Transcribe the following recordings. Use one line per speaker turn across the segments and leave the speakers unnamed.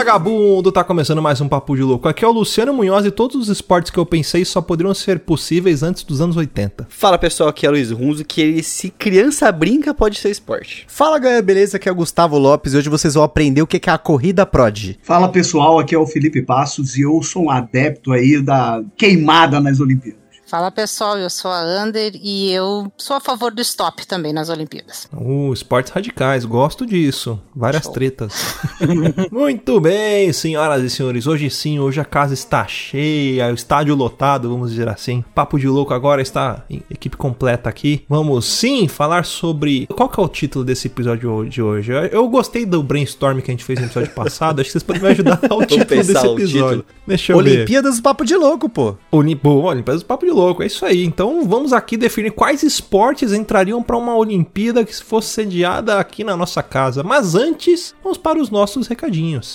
Vagabundo, tá começando mais um Papo de Louco. Aqui é o Luciano Munhoz e todos os esportes que eu pensei só poderiam ser possíveis antes dos anos 80.
Fala pessoal, aqui é o Luiz Runzo, que se criança brinca pode ser esporte.
Fala galera, beleza? Aqui é o Gustavo Lopes e hoje vocês vão aprender o que é a corrida Prod.
Fala pessoal, aqui é o Felipe Passos e eu sou um adepto aí da queimada nas Olimpíadas.
Fala pessoal, eu sou a Ander e eu sou a favor do stop também nas Olimpíadas.
Uh, esportes radicais, gosto disso. Várias Show. tretas. Muito bem, senhoras e senhores. Hoje sim, hoje a casa está cheia, o estádio lotado, vamos dizer assim. Papo de louco agora está em equipe completa aqui. Vamos sim falar sobre. Qual que é o título desse episódio de hoje? Eu gostei do brainstorm que a gente fez no episódio passado. Acho que vocês podem me ajudar ao título desse episódio.
Deixa eu Olimpíadas ver. do Papo de Louco, pô.
Olimp... Olimpíadas do Papo de Louco louco, é isso aí. Então vamos aqui definir quais esportes entrariam para uma Olimpíada que fosse sediada aqui na nossa casa. Mas antes, vamos para os nossos recadinhos.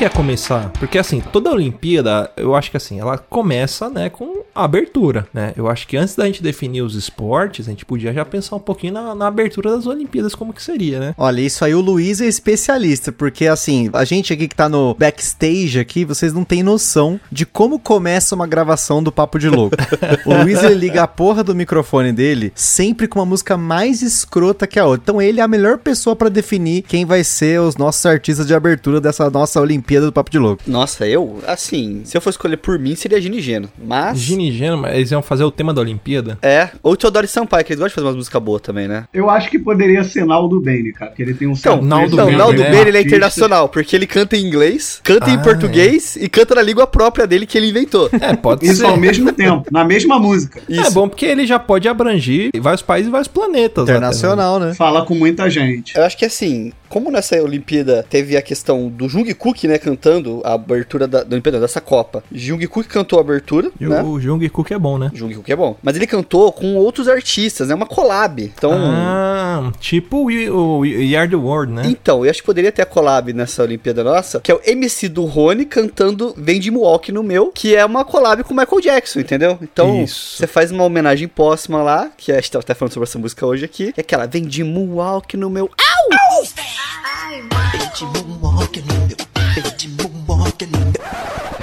quer começar? Porque assim, toda Olimpíada, eu acho que assim, ela começa, né, com a abertura, né? Eu acho que antes da gente definir os esportes, a gente podia já pensar um pouquinho na, na abertura das Olimpíadas, como que seria, né?
Olha, isso aí o Luiz é especialista, porque assim, a gente aqui que tá no backstage aqui, vocês não têm noção de como começa uma gravação do Papo de Louco. o Luiz, ele liga a porra do microfone dele sempre com uma música mais escrota que a outra. Então ele é a melhor pessoa para definir quem vai ser os nossos artistas de abertura dessa nossa Olimpíada Olimpíada do Papo de Louco.
Nossa, eu, assim, se eu fosse escolher por mim, seria Gini Geno. Mas.
Gini Geno, mas eles iam fazer o tema da Olimpíada?
É. Ou Teodoro Sampaio, que eles gostam de fazer umas músicas boas também, né?
Eu acho que poderia ser Naldo Bene, cara, porque ele tem um
então, Naldo Então, Naldo Bene, ele é internacional, porque ele canta em inglês, canta ah, em português é. e canta na língua própria dele que ele inventou.
É, pode Isso ser. Isso ao mesmo tempo, na mesma música.
Isso. É bom porque ele já pode abranger vários países e vários planetas.
Internacional,
até, né? Fala com muita gente.
Eu acho que assim, como nessa Olimpíada teve a questão do Jungkook, né, cantando a abertura da, da Olimpíada, dessa Copa. Jungkook cantou a abertura,
e
né?
O Jungkook é bom, né?
Jungkook é bom. Mas ele cantou com outros artistas, né? Uma collab. Então...
Ah, tipo o, o Yard World, né?
Então, eu acho que poderia ter a collab nessa Olimpíada nossa, que é o MC do Rony cantando Vem de Walk no meu, que é uma collab com o Michael Jackson, entendeu? Então, você faz uma homenagem póstuma lá, que a gente tava até falando sobre essa música hoje aqui, que é aquela Vem de Walk no meu... Au!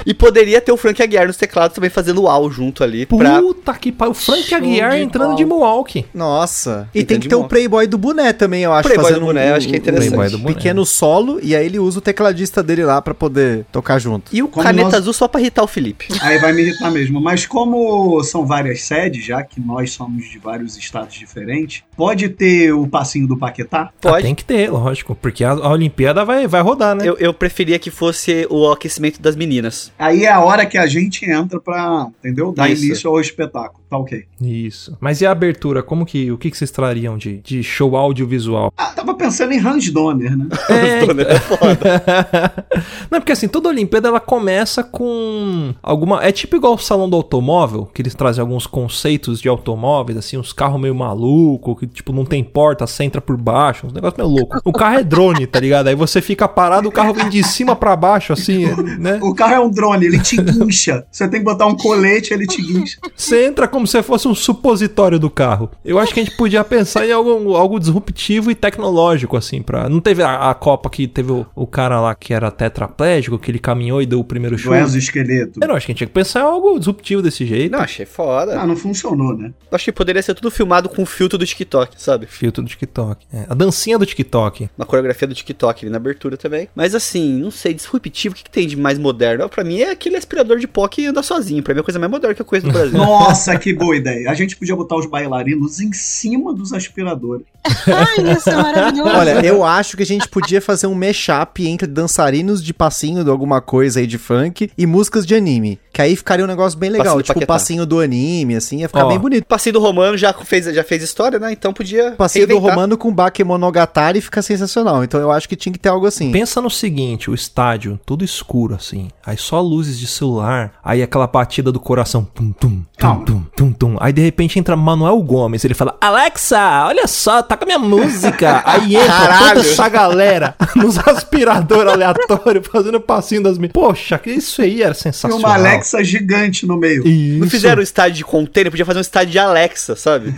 E poderia ter o Frank Aguiar nos teclados também fazendo o AU junto ali.
Pra... Puta que pariu. O Frank Aguiar de entrando de Mohawk.
Nossa. E tem que ter o Playboy do boné também, eu acho.
Playboy do boné, um, acho que é interessante.
Um pequeno solo e aí ele usa o tecladista dele lá pra poder tocar junto.
E o como caneta nós... azul só pra irritar o Felipe.
Aí vai me irritar mesmo. Mas como são várias sedes, já que nós somos de vários estados diferentes, pode ter o passinho do Paquetá?
Pode. Ah, tem que ter, lógico. Porque a, a Olimpíada vai, vai rodar, né?
Eu, eu preferia que fosse o aquecimento das meninas.
Aí é a hora que a gente entra pra, entendeu? Dar Isso. início ao espetáculo. Tá ok.
Isso. Mas e a abertura? Como que, o que, que vocês trariam de, de show audiovisual?
Ah, tava pensando em Hans Donner, né?
É, é foda. Não, porque assim, toda Olimpíada ela começa com alguma. É tipo igual o salão do automóvel, que eles trazem alguns conceitos de automóveis, assim, uns carros meio maluco, que tipo não tem porta, você entra por baixo, uns negócios meio louco. O carro é drone, tá ligado? Aí você fica parado, o carro vem de cima para baixo, assim, né?
O carro é um drone, ele te guincha. Você tem que botar um colete, ele te guincha.
Você entra como se fosse um supositório do carro. Eu acho que a gente podia pensar em algo, algo disruptivo e tecnológico, assim, pra. Não teve a, a Copa que teve o, o, cara lá que era tetraplégico, que ele caminhou e deu o primeiro show.
Do esqueleto.
Eu não, acho que a gente tinha que pensar em algo disruptivo desse jeito.
Não, achei foda.
Ah, não funcionou, né?
Acho que poderia ser tudo filmado com o filtro do TikTok, sabe?
Filtro do TikTok. É. A dancinha do TikTok.
Uma coreografia do TikTok ali na abertura também. Mas assim, não sei, disruptivo, o que, que tem de mais moderno? Pra mim é aquele aspirador de pó que anda sozinho. Pra mim é a coisa mais moderna que eu conheço no Brasil.
Nossa, que boa ideia. A gente podia botar os bailarinos em cima dos aspiradores.
Ai, isso é maravilhoso.
Olha, eu acho que a gente podia fazer um mashup entre dançarinos de passinho de alguma coisa aí de funk e músicas de anime. Que aí ficaria um negócio bem legal. tipo, o passinho do anime, assim, ia ficar Ó, bem bonito.
Passinho do Romano já fez, já fez história, né? Então podia.
Passinho reinventar. do Romano com Bakemonogatari fica sensacional. Então eu acho que tinha que ter algo assim.
Pensa no seguinte: o estádio, tudo escuro, assim. Aí só luzes de celular. Aí aquela batida do coração. Tum, tum, tum, tum, tum, tum. Aí de repente entra Manuel Gomes. Ele fala: Alexa, olha só, tá com a minha música. Aí entra Caralho. toda essa galera nos aspiradores aleatórios fazendo passinho das minhas. Poxa, que isso aí era sensacional.
E uma Alexa gigante no meio.
Isso. Não fizeram um estádio de container, podia fazer um estádio de Alexa, sabe?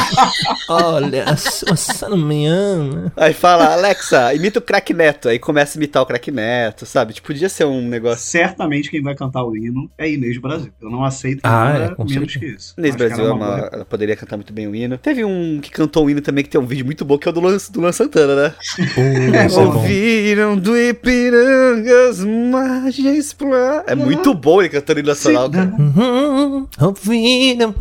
olha, você não me ama.
Aí fala, Alexa, imita o crack neto. Aí começa a imitar o crack neto, sabe? Tipo, podia ser um negócio.
Certamente quem vai cantar o hino é Inês Brasil. Eu não aceito
ah, é,
menos certeza. que isso.
Inês Brasil ela, é uma, ela, poderia cantar muito bem o hino. Teve um que cantou o hino também, que tem um vídeo muito bom, que é o do Luan, do Luan Santana, né?
Uh,
Ouviram do Ipirangas margens pra... É muito bom ele cantando hino nacional, cara.
Ouviram...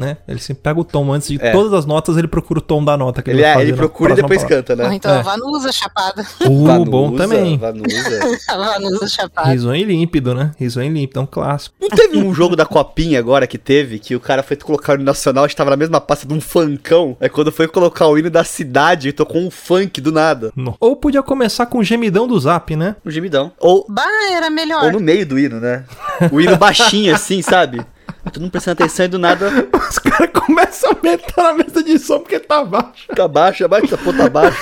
Né? Ele sempre pega o tom antes de é. todas as notas, ele procura o tom da nota que
ele, ele vai é, Ele procura e depois palavra. canta, né?
Ah, então, é. Vanusa chapada.
Uh, Vanusa, bom também.
Vanusa.
Vanusa chapada.
Risonho límpido, né? Risonho límpido, é um clássico.
Não teve um jogo da Copinha agora que teve, que o cara foi colocar o hino nacional, estava na mesma pasta de um funkão. Aí quando foi colocar o hino da cidade, tocou um funk do nada.
Não. Ou podia começar com o gemidão do zap, né?
O gemidão. Ou.
Bah, era melhor.
Ou no meio do hino, né? O hino baixinho assim, sabe? Tô não prestando atenção e do nada.
Os caras começam a meter na mesa de som porque tá baixo.
Tá baixo, abaixo, essa porra tá baixo.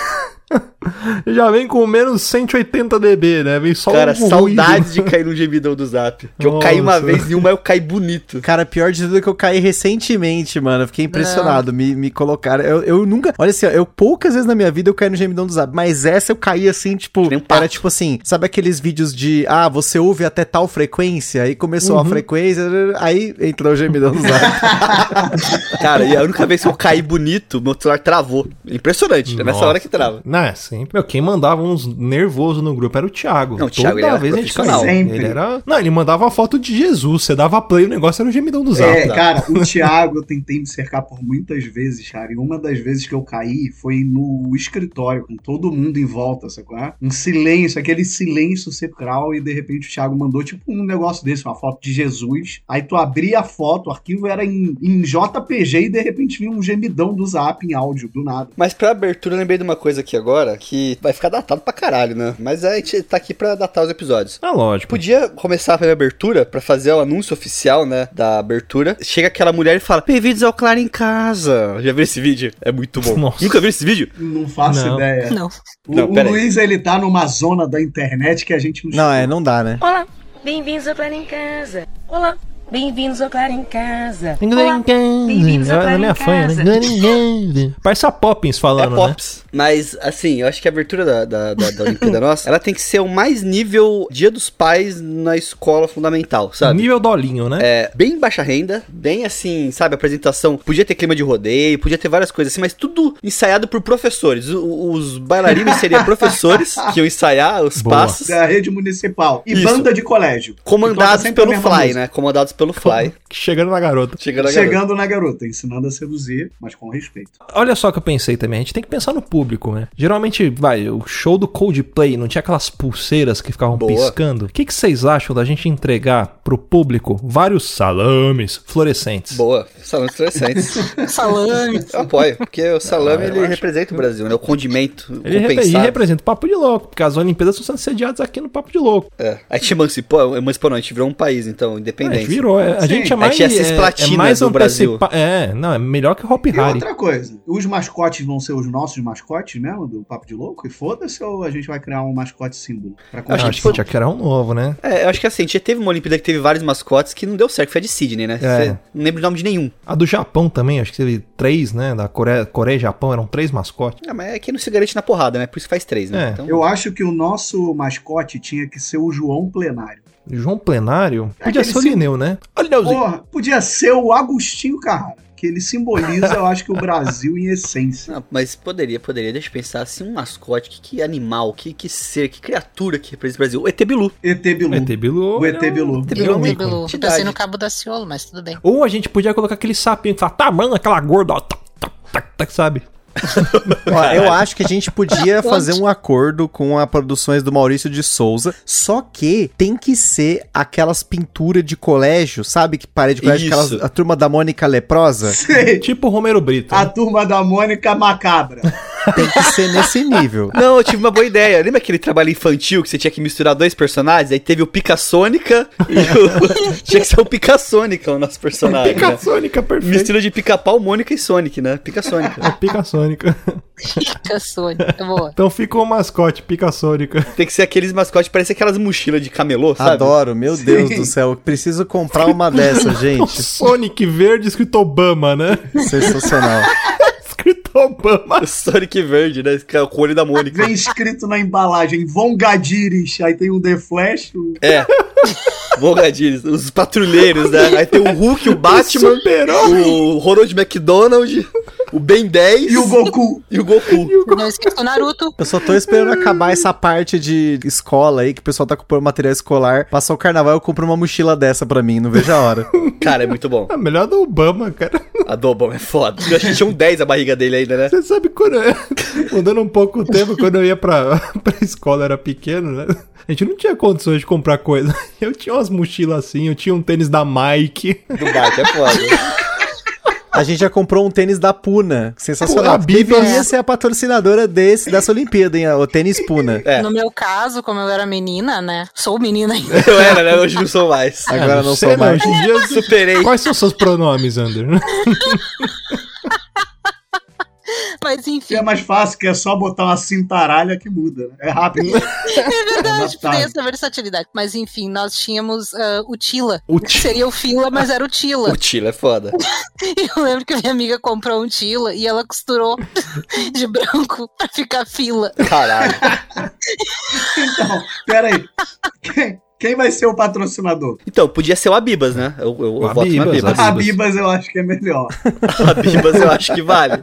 Já vem com menos 180 dB, né? Vem só
Cara, um saudades de cair no gemidão do zap. Que eu caí uma vez em uma, eu caí bonito.
Cara, pior de tudo é que eu caí recentemente, mano. Eu fiquei impressionado. Me, me colocaram. Eu, eu nunca. Olha assim, eu poucas vezes na minha vida eu caí no gemidão do zap. Mas essa eu caí assim, tipo. Um era tipo assim, sabe aqueles vídeos de ah, você ouve até tal frequência? Aí começou uhum. a frequência, aí entrou o gemidão do zap.
Cara, e a única vez que eu caí bonito, meu celular travou. Impressionante. Nossa. É nessa hora que trava.
Não, é sempre. Meu, quem mandava uns nervosos no grupo era o Thiago.
Não, o Thiago Toda vez a gente
Sempre. Ele era. Não, ele mandava a foto de Jesus. Você dava play, o negócio era o gemidão do zap.
É, cara, o Thiago eu tentei me cercar por muitas vezes, cara. E uma das vezes que eu caí foi no escritório, com todo mundo em volta, é? Um silêncio, aquele silêncio sepulcral, e de repente o Thiago mandou tipo um negócio desse, uma foto de Jesus. Aí tu abria a foto, o arquivo era em, em JPG e de repente vinha um gemidão do zap em áudio, do nada.
Mas pra abertura, eu lembrei de uma coisa aqui agora, que vai ficar datado pra caralho, né? Mas a gente tá aqui pra datar os episódios.
Ah, lógico.
Podia começar a abertura pra fazer o anúncio oficial, né? Da abertura. Chega aquela mulher e fala: Bem-vindos ao Claro em Casa. Já viu esse vídeo? É muito bom. Nossa. Nunca viu esse vídeo?
Não faço
não.
ideia.
Não.
O, não, o Luiz, ele tá numa zona da internet que a gente
não Não, é, não dá, né?
Olá, bem-vindos ao Claro em Casa. Olá, Bem-vindos ao Claro em Casa.
Bem-vindos ao Claro em Casa. Né? Parece a Poppins falando,
é Pops. Né? Mas, assim, eu acho que a abertura da, da, da, da Olimpíada nossa, ela tem que ser o mais nível Dia dos Pais na escola fundamental, sabe?
Nível dolinho, né?
É, bem baixa renda, bem assim, sabe, apresentação. Podia ter clima de rodeio, podia ter várias coisas assim, mas tudo ensaiado por professores. O, os bailarinos seriam professores que iam ensaiar os Boa. passos.
Da rede municipal. E Isso. banda de colégio.
Comandados pelo Fly, música. né? Comandados pelo Fly.
Chegando na garota.
Chegando na garota.
Chegando na garota, ensinando a seduzir, mas com respeito.
Olha só que eu pensei também, a gente tem que pensar no público, né? Geralmente, vai, o show do Coldplay não tinha aquelas pulseiras que ficavam
Boa.
piscando? O que, que vocês acham da gente entregar pro público vários salames fluorescentes?
Boa, salame fluorescentes.
Salame.
Eu apoio, porque o salame
Ah,
ele
acho-
representa o Brasil, né? O condimento
Ele, repre-
compensado.
ele representa o Papo de Louco, porque as Olimpíadas estão sendo sediadas aqui no Papo de Louco.
É. A gente emancipou, emancipou não, a gente virou um país, então,
A
independente.
gente virou, é, a
Sim.
gente é
A
mais.
gente é
é, é mais
do Brasil.
É, não, é melhor que o Hop Harry.
outra coisa, os mascotes vão ser os nossos mascotes mesmo, do Papo de Louco? E foda-se ou a gente vai criar um mascote símbolo? Pra
Eu acho que
competição?
tinha que era um novo, né?
É, eu acho que assim, já teve uma Olimpíada que teve vários mascotes que não deu certo, foi a de Sydney, né?
É.
Não lembro o nome de nenhum.
A do Japão também, acho que teve três, né? Da Coreia, Coreia e Japão eram três mascotes.
Ah, mas é que não se garante na porrada, né? Por isso que faz três, né?
É.
Então,
Eu acho que o nosso mascote tinha que ser o João Plenário.
João Plenário podia
Aquele
ser o
sim-
Lineu, né? Olha o Lineuzinho.
Porra, podia ser o Agostinho Carrara, que ele simboliza, eu acho que o Brasil em essência.
Não, mas poderia, poderia. Deixa eu pensar assim, um mascote, que, que animal, que, que ser, que criatura que representa o Brasil. O ET Bilu.
ET Bilu.
ET Bilu.
O ET Bilu.
ET Bilu
pensei no Cabo da Ciolo, mas tudo bem.
Ou a gente podia colocar aquele sapinho que fala, tá, mano, aquela gorda, ó, tac, tac, tac, tac, sabe?
Ó, eu acho que a gente podia fazer um acordo com as produções do Maurício de Souza, só que tem que ser aquelas pinturas de colégio, sabe? Que parede de colégio, aquelas, a turma da Mônica Leprosa.
Sei.
Tipo o Romero Brito.
A
né?
turma da Mônica Macabra.
Tem que ser nesse nível.
Não, eu tive uma boa ideia. Lembra aquele trabalho infantil que você tinha que misturar dois personagens? Aí teve o Pica-Sônica e o... tinha que ser o Pica-Sônica o nosso personagem.
Pica
né?
Sônica, perfeito.
Mistura de pica-pau, Mônica e Sonic, né? Pica-Sônica.
Pica Sônica.
Fica Sônica. Boa.
Então fica o mascote, Pica Sônica.
Tem que ser aqueles mascotes, parece aquelas mochilas de camelô, sabe?
Adoro, meu Deus do céu. Preciso comprar uma dessa,
O
gente.
Sonic verde escrito Obama, né?
Sensacional.
escrito Obama.
O Sonic verde, né? Que é o olho da Mônica.
Vem escrito na embalagem, Von Gadires. Aí tem o The Flash. o-
É. Volgadires, os patrulheiros, né? Aí tem o Hulk, o Batman, o Ronald McDonald, o Ben 10
E o Goku.
e o Goku.
Não esqueça o Naruto.
Eu só tô esperando acabar essa parte de escola aí, que o pessoal tá comprando material escolar. Passar o carnaval, eu compro uma mochila dessa pra mim, não vejo a hora.
Cara, é muito bom.
É melhor do Obama, cara.
A Dobon é foda. Eu tinha um 10 a barriga dele ainda, né?
Você sabe quando. eu- Mudando um pouco o tempo, quando eu ia pra, pra escola, eu era pequeno, né? A gente não tinha condições de comprar coisa. Eu tinha umas mochilas assim, eu tinha um tênis da Mike.
Do bike é foda.
A gente já comprou um tênis da Puna. Sensacional.
Pô, a Bíblia-
Deveria ser a patrocinadora desse, dessa Olimpíada, hein? O tênis Puna.
É.
No meu caso, como eu era menina, né? Sou menina ainda.
Eu era, né? Hoje não sou mais.
Agora não
sei,
sou mais.
Hoje em dia,
Superei.
Quais são seus pronomes, Ander?
Mas enfim,
E é mais fácil, que é só botar uma cintaralha que muda. né? É rápido.
é verdade,
adaptável.
tem essa versatilidade. Mas enfim, nós tínhamos ah, o Tila.
O
que Seria o Fila, mas era o Tila.
O Tila é foda.
E eu lembro que minha amiga comprou um Tila e ela costurou de branco pra ficar fila.
Caralho.
Então, pera aí. Quem, vai ser o patrocinador?
Então, podia ser o Abibas, né? Eu, eu, eu
O
voto no
Abibas,
Abibas.
A Bibas eu acho que é melhor.
Abibas eu acho que vale.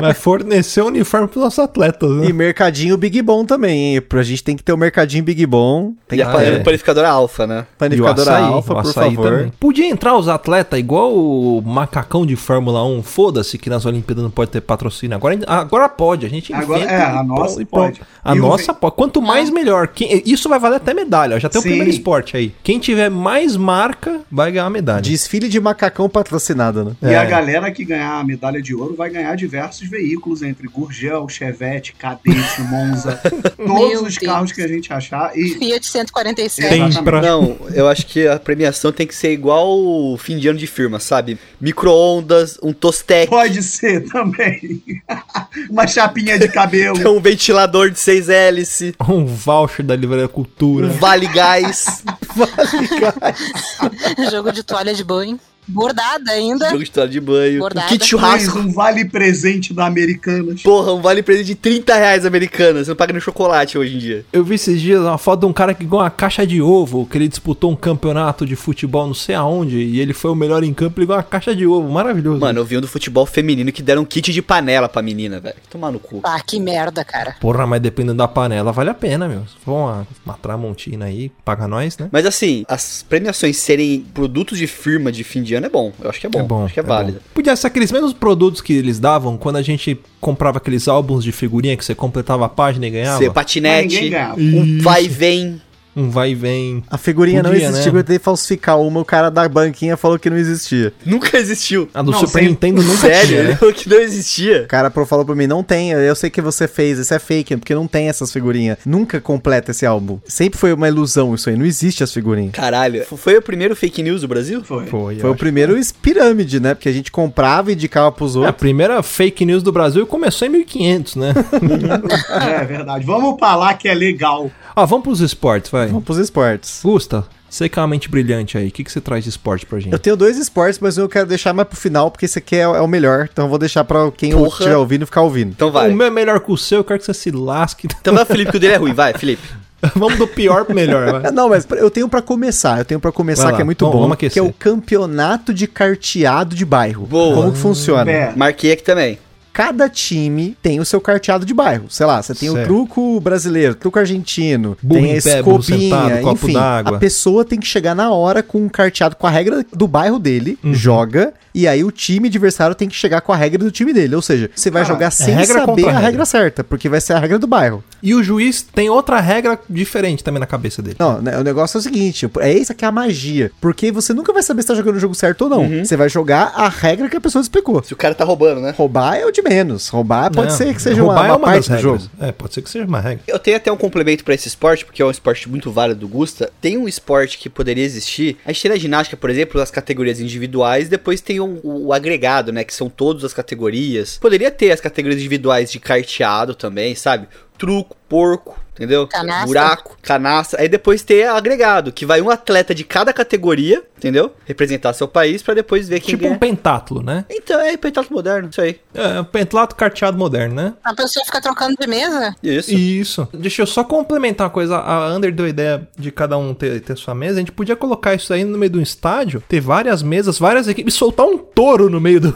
Vai fornecer o uniforme pros nossos atletas, né?
E mercadinho Big Bom também, hein? Pra gente tem que ter o mercadinho Big Bom. Tem
E
que
a
Ah, é.
panificadora alfa, né?
panificadora
o
alfa,
o
por favor.
também. Podia entrar os atletas igual o macacão de Fórmula 1. Foda-se que nas Olimpíadas não pode ter patrocínio. Agora, agora pode, a gente
Agora-
inventa
é, a nossa
e
pode.
pronto. A
E o
nossa pode. Quanto mais, melhor. Isso vai valer até medalha. ó. Já tem
Sim.
o primeiro esporte aí. Quem tiver mais marca vai ganhar a medalha.
Desfile de macacão patrocinado, né?
E
É.
a galera que ganhar a medalha de ouro vai ganhar diversos veículos, entre Gurgel, Chevette, Cadete, Monza, todos
Meu
os
Deus.
carros que a gente achar. E
Fiat 147.
Tem pra...
Não, eu acho que a premiação tem que ser igual o fim de ano de firma, sabe? Micro-ondas, um tostec,
pode ser também. Uma chapinha de cabelo.
um ventilador de seis hélice,
Um voucher da Livraria Cultura.
um vale gás.
Jogo de toalha de banho. Bordada ainda.
Jogo de toalha de banho.
Bordada.
Um kit
Mas
churrasco.
um vale presente da Americanas.
Porra, um vale presente de 30 reais americanas. Você não paga nem chocolate hoje em dia.
Eu vi esses dias uma foto de um cara que ganhou uma caixa de ovo, que ele disputou um campeonato de futebol não sei aonde, e ele foi o melhor em campo e ganhou uma caixa de ovo. Maravilhoso.
Mano, eu vi um do futebol feminino que deram um kit de panela pra menina, velho. Tomar no cu.
Ah, que merda, cara.
Porra, mas dependendo da panela, vale a pena, meu. For uma, uma tramontina aí, paga nós, né?
Mas assim, as premiações serem produtos de firma de fim de ano é bom. Eu acho que é bom. Acho que é, válido.
bom. Podia ser aqueles mesmos produtos que eles davam quando a gente comprava aqueles álbuns de figurinha que você completava a página e ganhava.
Ser
Mas
patinete, um vai e vem.
Um vai e vem.
A figurinha não
Podia,
existia,
né?
eu tentei falsificar uma, o cara da banquinha falou que não existia.
Nunca existiu.
A do
Não,
Super
sem-
Nintendo nunca
Sério,
tinha, né?
que não existia.
O cara falou pra mim, não tem, eu sei que você fez, isso é fake, porque não tem essas figurinhas. Nunca completa esse álbum. Sempre foi uma ilusão isso aí, não existe as figurinhas.
Caralho, foi o primeiro fake news do Brasil?
Foi.
Foi,
Foi o primeiro pirâmide, né? Porque a gente comprava e indicava pros
É, a
outros.
primeira fake news do Brasil começou em 1500, né?
É verdade. Vamos pra lá que é legal.
Ó, vamos pros esportes, vai.
Vamos pros esportes.
Gusta, você que é uma mente brilhante aí, o que, que você traz de esporte pra gente?
Eu tenho dois esportes, mas eu quero deixar mais pro final, porque esse aqui é, é o melhor. Então eu vou deixar pra quem
Porra.
estiver ouvindo ficar ouvindo.
Então vai.
O meu é melhor que o seu, eu quero que você se lasque.
Então vai, Felipe, que o dele é ruim. Vai, Felipe.
vamos do pior pro melhor, vai.
Não, mas eu tenho pra começar. Eu tenho pra começar
Vai lá.
que é muito
Vamos-
bom,
vamos aquecer.
que é o campeonato de carteado de bairro.
Boa.
Como que funciona?
É.
Marquei aqui também.
Cada time tem o seu carteado de bairro. Sei lá, você tem o
Certo.
truco brasileiro, truco argentino,
Burro
tem a
pé,
escobinha,
sentado, copo
enfim.
d'água.
A pessoa tem que chegar na hora com um carteado com a regra do bairro dele,
Uhum.
joga, e aí o time adversário tem que chegar com a regra do time dele. Ou seja, você vai
Cara,
jogar sem
regra
saber a
regra.
regra certa, porque vai ser a regra do bairro.
E o juiz tem outra regra diferente também na cabeça dele.
Não, né, o negócio é o seguinte, é isso que é a magia. Porque você nunca vai saber se tá jogando o jogo certo ou não.
Uhum.
Você vai jogar a regra que a pessoa explicou.
Se o cara tá roubando, né?
Roubar é o de menos. Roubar pode
Não,
ser que seja uma,
roubar
uma
é uma
parte
das
do jogo.
regras. É, pode ser que seja uma regra.
Eu tenho até um complemento pra esse esporte, porque é um esporte muito válido do Gusta. Tem um esporte que poderia existir. A gente tem na ginástica, por exemplo, as categorias individuais, depois tem o, o agregado, né? Que são todas as categorias. Poderia ter as categorias individuais de carteado também, sabe? Truco, porco, entendeu?
Canastra.
Buraco, canastra. Aí depois ter agregado, que vai um atleta de cada categoria, entendeu? Representar seu país pra depois ver quem
Tipo um
ganha.
pentátulo, né?
Então, é pentatlo moderno, isso aí.
É, um pentátulo carteado moderno, né?
A pessoa fica trocando de mesa?
Isso.
Isso. Deixa eu só complementar uma coisa. A Under deu a ideia de cada um ter, ter sua mesa. A gente podia colocar isso aí no meio de um estádio, ter várias mesas, várias equipes, soltar um touro no meio do.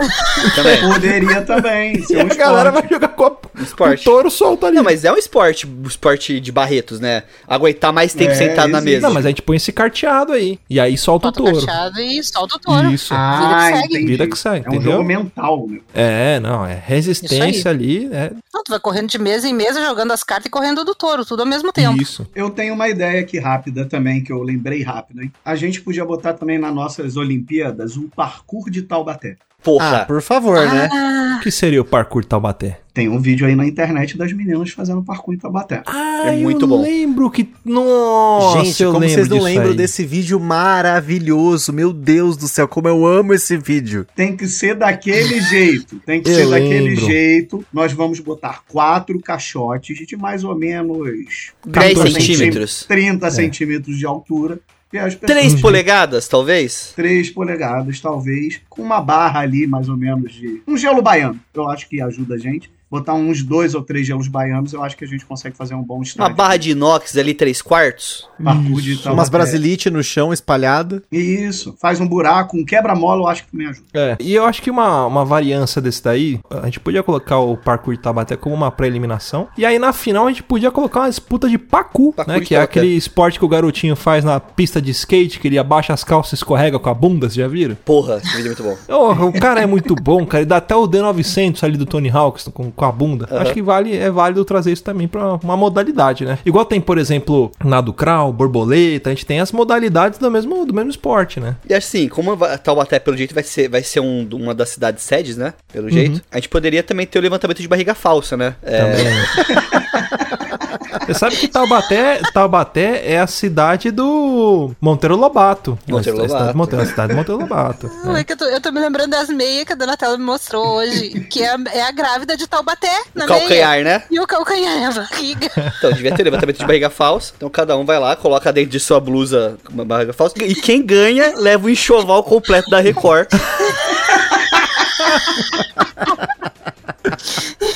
Também.
Poderia também.
e
um
a galera
esporte.
vai jogar copo.
Esporte.
O touro solta ali.
Não, mas é um esporte, um esporte de Barretos, né? Aguentar mais tempo
É,
sentado na
existe.
mesa.
Não, mas a gente põe esse carteado aí. E aí solta o
Bota o
touro.
cacheado e solta o touro.
Isso.
Ah,
Vida que segue.
entendi.
Vida que segue,
é um jogo mental, né?
É, não, é resistência ali. É
Não, tu vai correndo de mesa em mesa, jogando as cartas e correndo do touro, tudo ao mesmo tempo.
isso.
Eu tenho uma ideia aqui rápida também, que eu lembrei rápido, hein? A gente podia botar também nas nossas Olimpíadas o parkour de Taubaté.
Porra.
Ah, por favor, né?
Ah,
O que seria o parkour Taubaté?
Tem um vídeo aí na internet das meninas fazendo parkour em Taubaté.
Ah,
É muito
eu
bom.
lembro que. Nossa,
Gente,
eu
como
lembro
vocês não lembram
aí.
desse vídeo maravilhoso? Meu Deus do céu, como eu amo esse vídeo.
Tem que ser daquele jeito. Tem que
Eu
ser daquele
lembro.
jeito. Nós vamos botar quatro caixotes de mais ou menos
10
14
centímetros.
30
É.
centímetros de altura. As pessoas
3 polegadas, talvez?
3 polegadas, talvez, com uma barra ali, mais ou menos, de. Um gelo baiano. Eu acho que ajuda a gente. Botar uns dois ou três gelos baianos, eu acho que a gente consegue fazer um bom
Uma
estádio.
barra de inox ali, 3 quartos?
Parkour de
Isso.
Taubaté.
Umas brasilite no chão espalhado.
Isso. Faz um buraco, um quebra-mola, eu acho que também ajuda.
É, e eu acho que uma, uma variância desse daí, a gente podia colocar o parkour de Tabaté como uma pré-eliminação. E aí na final a gente podia colocar uma disputa de pacu,
Pacu
né?
de
Que é aquele esporte que o garotinho faz na pista de skate, que ele abaixa as calças e escorrega com a bunda, vocês já viram?
Porra, esse vídeo é muito bom.
Oh, o cara é muito bom, cara. Ele dá até o D900 ali do Tony Hawks com, com a bunda.
Aham.
Acho que vale, é válido trazer isso também pra uma modalidade, né? Igual tem, por exemplo, nado crawl, borboleta, a gente tem as modalidades do mesmo, do mesmo esporte, né?
E assim, como a Taubaté, pelo jeito, vai ser, vai ser um- uma das cidades sedes, né?
Uhum.
Pelo jeito. A gente poderia também ter o levantamento de barriga falsa, né? É,
Também. Você sabe que Taubaté, Taubaté é a cidade do Monteiro Lobato.
Monteiro
É a cidade
Lobato.
de Monteiro- a cidade de Monteiro Lobato.
Não, é que eu, tô, eu tô me lembrando das meias que a Donatella me mostrou hoje, que é, a- é a grávida de Taubaté na
O calcanhar, né?
meia. E o calcanhar é a barriga.
Então, devia ter levantamento de barriga falsa. Então, cada um vai lá, coloca dentro de sua blusa uma barriga falsa. E quem ganha, leva o enxoval completo da Record.